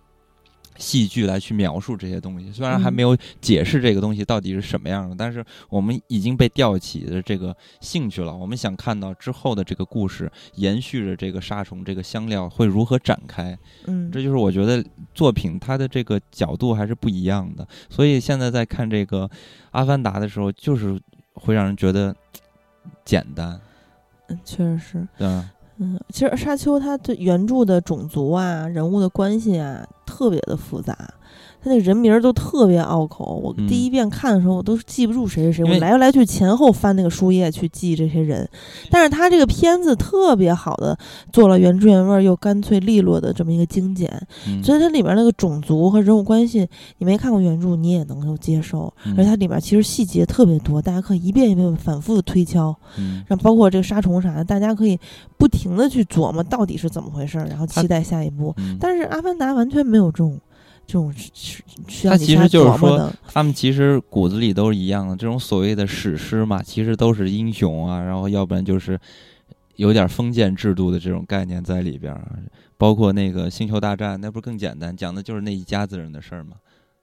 戏剧来去描述这些东西，虽然还没有解释这个东西到底是什么样的，但是我们已经被吊起的这个兴趣了。我们想看到之后的这个故事，延续着这个杀虫这个香料会如何展开。嗯，这就是我觉得作品它的这个角度还是不一样的。所以现在在看这个《阿凡达》的时候，就是会让人觉得简单。嗯，确实是。对。嗯，其实沙丘它的原著的种族啊、人物的关系啊，特别的复杂。他那人名都特别拗口，我第一遍看的时候，我都记不住谁是谁，我来来去前后翻那个书页去记这些人。但是他这个片子特别好的做了原汁原味又干脆利落的这么一个精简，所以它里面那个种族和人物关系，你没看过原著你也能够接受。而且它里面其实细节特别多，大家可以一遍一遍反复的推敲，让包括这个杀虫啥的，大家可以不停的去琢磨到底是怎么回事，然后期待下一步。但是《阿凡达》完全没有这种。这种是他其实就是说，他们其实骨子里都是一样的。这种所谓的史诗嘛，其实都是英雄啊，然后要不然就是有点封建制度的这种概念在里边。包括那个《星球大战》，那不是更简单，讲的就是那一家子人的事儿嘛。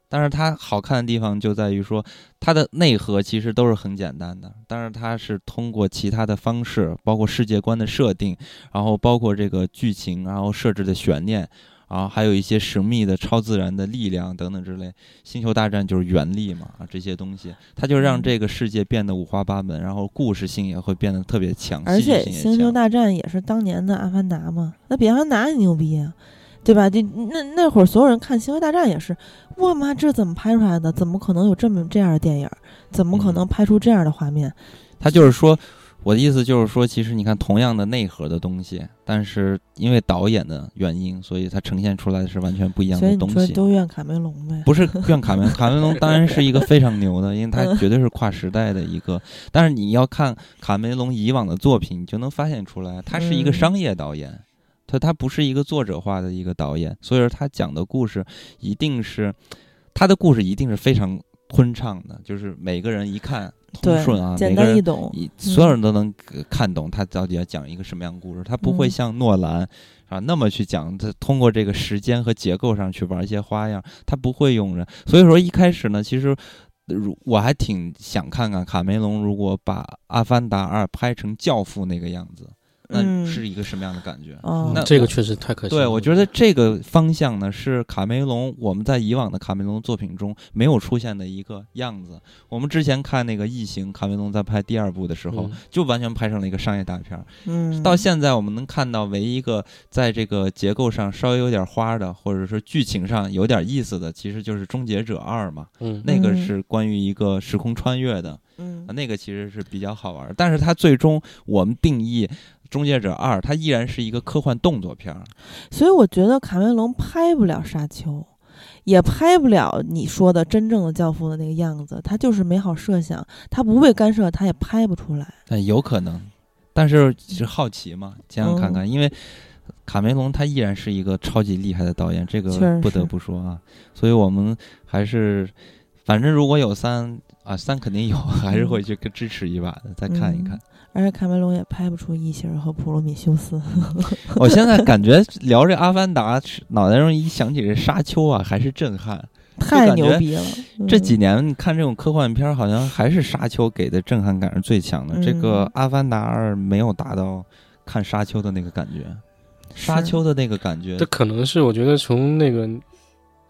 但是它好看的地方就在于说，它的内核其实都是很简单的，但是它是通过其他的方式，包括世界观的设定，然后包括这个剧情，然后设置的悬念。啊，还有一些神秘的超自然的力量等等之类，星球大战就是原力嘛，啊，这些东西，它就让这个世界变得五花八门，然后故事性也会变得特别强，而且星球大战也是当年的阿凡达嘛，那比阿凡达还牛逼啊，对吧？这那那会儿所有人看星球大战也是，我妈这怎么拍出来的？怎么可能有这么这样的电影？怎么可能拍出这样的画面？他就是说。我的意思就是说，其实你看，同样的内核的东西，但是因为导演的原因，所以它呈现出来的是完全不一样的东西。所以说都怨卡梅隆呗？不是怨卡梅隆，卡梅隆当然是一个非常牛的，因为他绝对是跨时代的一个。但是你要看卡梅隆以往的作品，你就能发现出来，他是一个商业导演，他他不是一个作者化的一个导演，所以说他讲的故事一定是他的故事一定是非常通畅的，就是每个人一看。通顺啊，简单易懂，所有人都能看懂他到底要讲一个什么样的故事。他不会像诺兰啊那么去讲，他通过这个时间和结构上去玩一些花样，他不会用人。所以说一开始呢，其实如我还挺想看看卡梅隆如果把《阿凡达二》拍成《教父》那个样子。那是一个什么样的感觉？那这个确实太可惜。对，我觉得这个方向呢，是卡梅隆我们在以往的卡梅隆作品中没有出现的一个样子。我们之前看那个《异形》，卡梅隆在拍第二部的时候，就完全拍成了一个商业大片。嗯，到现在我们能看到唯一一个在这个结构上稍微有点花的，或者说剧情上有点意思的，其实就是《终结者二》嘛。嗯，那个是关于一个时空穿越的。嗯，那个其实是比较好玩，但是它最终我们定义。《终结者二》它依然是一个科幻动作片儿，所以我觉得卡梅隆拍不了《沙丘》，也拍不了你说的真正的教父的那个样子。他就是美好设想，他不被干涉，他也拍不出来。但有可能，但是是好奇嘛，想想看看。因为卡梅隆他依然是一个超级厉害的导演，这个不得不说啊。所以我们还是，反正如果有三啊，三肯定有，还是会去支持一把的，再看一看。而且卡梅隆也拍不出异形和普罗米修斯。<laughs> 我现在感觉聊这《阿凡达》，脑袋中一想起这沙丘啊，还是震撼，太牛逼了。这几年看这种科幻片，好像还是沙丘给的震撼感是最强的。这个《阿凡达二》没有达到看沙丘的那个感觉，沙丘的那个感觉。这可能是我觉得从那个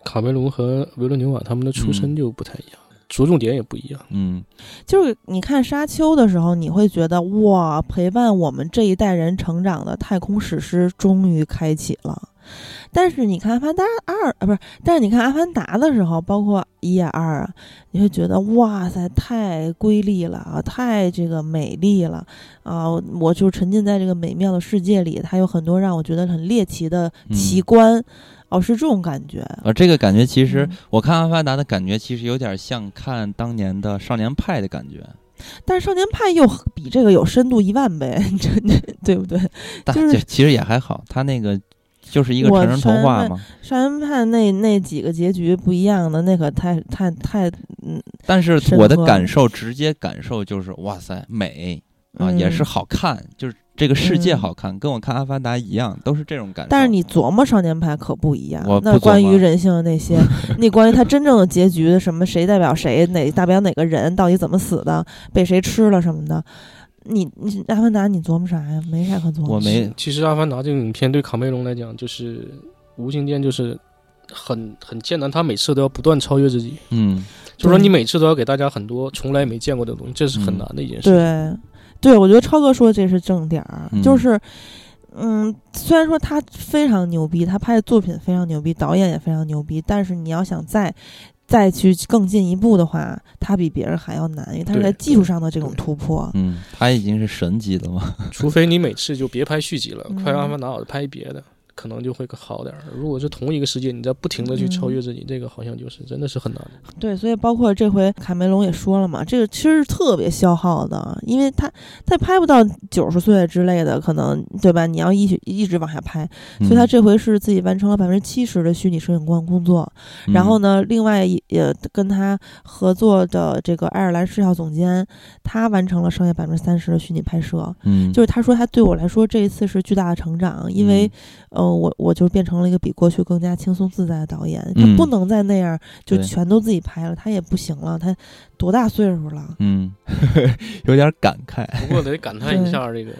卡梅隆和维伦纽瓦他们的出身就不太一样。着重点也不一样，嗯，就是你看《沙丘》的时候，你会觉得哇，陪伴我们这一代人成长的太空史诗终于开启了。但是你看《阿凡达二》啊，不是，但是你看《阿凡达》的时候，包括一啊二啊，你会觉得哇塞，太瑰丽了啊，太这个美丽了啊！我就沉浸在这个美妙的世界里，它有很多让我觉得很猎奇的奇观。哦，是这种感觉。呃，这个感觉其实我看《阿凡达》的感觉，其实有点像看当年的《少年派》的感觉。但是少年派又比这个有深度一万倍，<laughs> 这 <laughs> 对不对？但就是这其实也还好，他那个就是一个成人童话嘛。少年派那那几个结局不一样的，那可太太太嗯。但是我的感受，直接感受就是哇塞，美啊，嗯也是好看，就是这个世界嗯好看，跟我看《阿凡达》一样，都是这种感觉。但是你琢磨少年派可不一样那关于人性的那些，<laughs> 那关于他真正的结局的什么谁代表谁，哪代表哪个人，到底怎么死的，被谁吃了什么的，你你阿凡达你琢磨啥呀？没啥可琢磨。我没其实《阿凡达》这个影片对卡梅隆来讲，就是无形间就是很很艰难，他每次都要不断超越自己，嗯就是说你每次都要给大家很多从来没见过的东西，这是很嗯难的一件事。对，对，我觉得超哥说的这是正点儿，嗯就是，嗯，虽然说他非常牛逼，他拍的作品非常牛逼，导演也非常牛逼，但是你要想再再去更进一步的话，他比别人还要难，因为他是在技术上的这种突破。嗯，他已经是神级的嘛。<laughs> 除非你每次就别拍续集了，快让《阿凡达》我拍别的，可能就会更好点儿。如果是同一个世界，你在不停的去超越自己，这个好像就是真的是很难的。对，所以包括这回卡梅隆也说了嘛，这个其实是特别消耗的，因为他他拍不到九十岁之类的，可能对吧？你要一一直往下拍，所以他嗯这回是自己完成了百分之七十的虚拟摄影光工作。嗯然后呢，另外也也跟他合作的这个爱尔兰视效总监，他完成了剩下百分之三十的虚拟拍摄。嗯，就是他说，他对我来说这一次是巨大的成长，因为，嗯呃，我我就变成了一个比过去更加轻松自在的导演。嗯他不能再那样就全都自己拍了，他也不行了，他多大岁数了？嗯，<laughs> 有点感慨。不过得感叹一下这个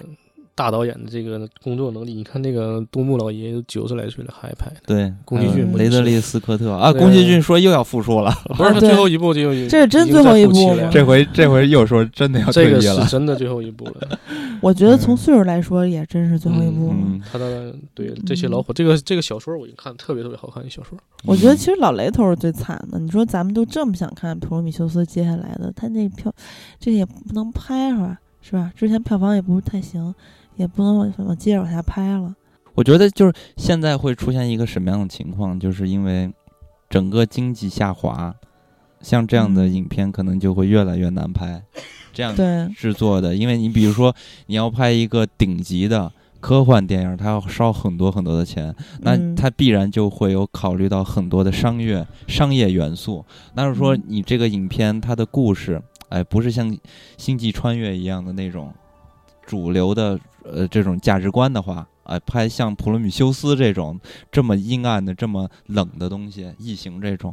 大导演的这个工作能力。你看那个东木老爷九十来岁了还拍，对，宫崎骏不是雷德利·斯科特啊，宫崎骏说又要复出了，不是 <laughs> 他最后一部，最后一这是真最后一部了部这回这回又说真的要这个退役了是。真的最后一部了。<laughs> 我觉得从岁数来说，也真是最后一部了。嗯，他的对这些老虎，这个这个小说我已经看特别特别好看的小说。我觉得其实老雷头是最惨的。你说咱们都这么想看《普罗米修斯》接下来的，他那票这也不能拍是吧？是吧？之前票房也不是太行，也不能往往接着往下拍了。我觉得就是现在会出现一个什么样的情况，就是因为整个经济下滑，像这样的嗯影片可能就会越来越难拍。这样对，制作的，因为你比如说你要拍一个顶级的科幻电影，它要烧很多很多的钱，那嗯它必然就会有考虑到很多的商业商业元素。那是说嗯你这个影片它的故事，哎，不是像《星际穿越》一样的那种主流的呃这种价值观的话。哎，拍像《普罗米修斯》这种这么阴暗的、这么冷的东西，异形这种，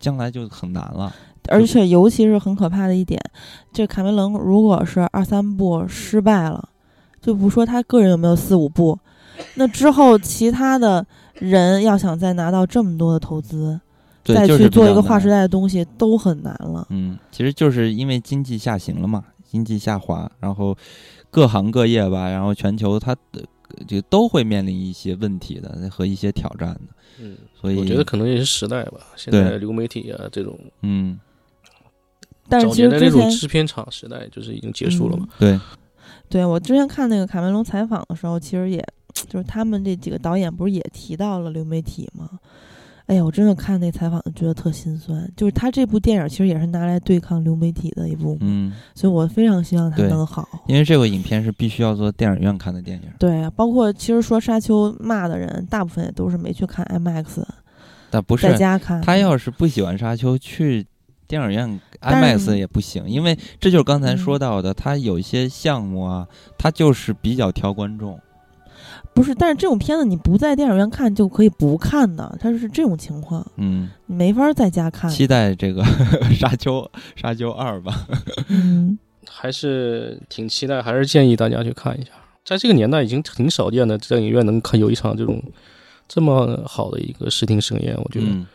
将来就很难了。而且尤其是很可怕的一点，这卡梅隆如果是二三部失败了，就不说他个人有没有四五部，那之后其他的人要想再拿到这么多的投资，再去做一个划时代的东西，都很难了。嗯，其实就是因为经济下行了嘛，经济下滑，然后各行各业吧，然后全球它的这都会面临一些问题的和一些挑战的，嗯，所以我觉得可能也是时代吧。现在流媒体啊这种嗯，但是早年的其实之前，那种制片厂时代就是已经结束了嘛。对，对我之前看那个卡梅隆采访的时候，其实也就是他们这几个导演不是也提到了流媒体吗？哎呀，我真的看那采访觉得特心酸，就是他这部电影其实也是拿来对抗流媒体的一部，嗯，所以我非常希望它能好。因为这个影片是必须要做电影院看的电影，对，包括其实说《沙丘》骂的人，大部分也都是没去看 IMAX，但不是在家看。他要是不喜欢沙丘，去电影院 IMAX 也不行，因为这就是刚才嗯说到的，他有一些项目啊，他就是比较挑观众，不是，但是这种片子你不在电影院看就可以不看的，它是这种情况，嗯，你没法在家看。期待这个 <laughs> 沙丘沙丘二吧，<laughs> 嗯，还是挺期待，还是建议大家去看一下。在这个年代已经挺少见的，在影院能看有一场这种这么好的一个视听盛宴，我觉得嗯，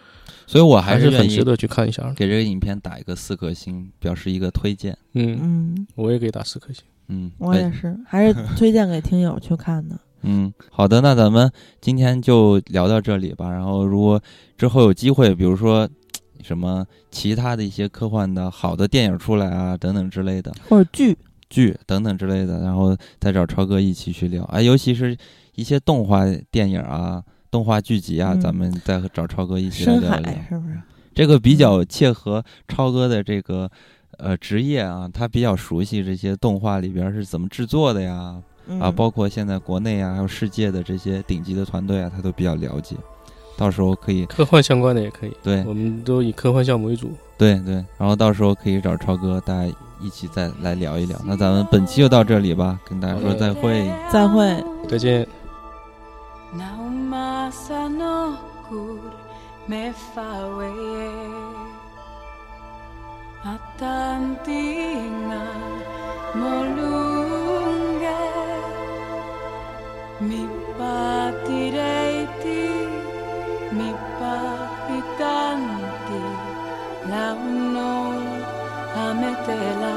所以我还还是很值得去看一下。给这个影片打一个四颗星，表示一个推荐。嗯，嗯，我也给打四颗星。嗯，哎我也是，还是推荐给听友去看的。嗯，好的，那咱们今天就聊到这里吧。然后，如果之后有机会，比如说 <tsk> 什么其他的一些科幻的好的电影出来啊，等等之类的或者剧，剧等等之类的，然后再找超哥一起去聊啊，尤其是一些动画电影啊、动画剧集啊，嗯咱们再找超哥一起来聊一聊。是不是？这个比较切合超哥的这个呃职业啊，他比较熟悉这些动画里边是怎么制作的呀，嗯啊，包括现在国内啊，还有世界的这些顶级的团队啊，他都比较了解。到时候可以科幻相关的也可以，对我们都以科幻项目为主。对对，然后到时候可以找超哥，大家一起再来聊一聊。那咱们本期就到这里吧，跟大家说再会。再会。再见。Mi batirei ti, mi palpitanti, l'auno ametela.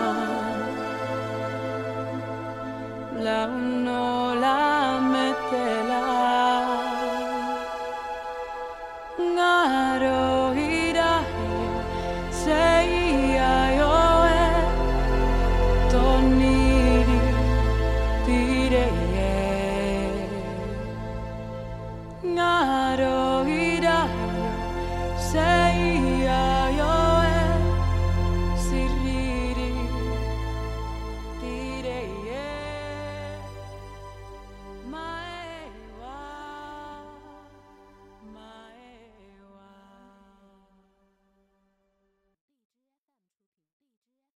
L'auno la say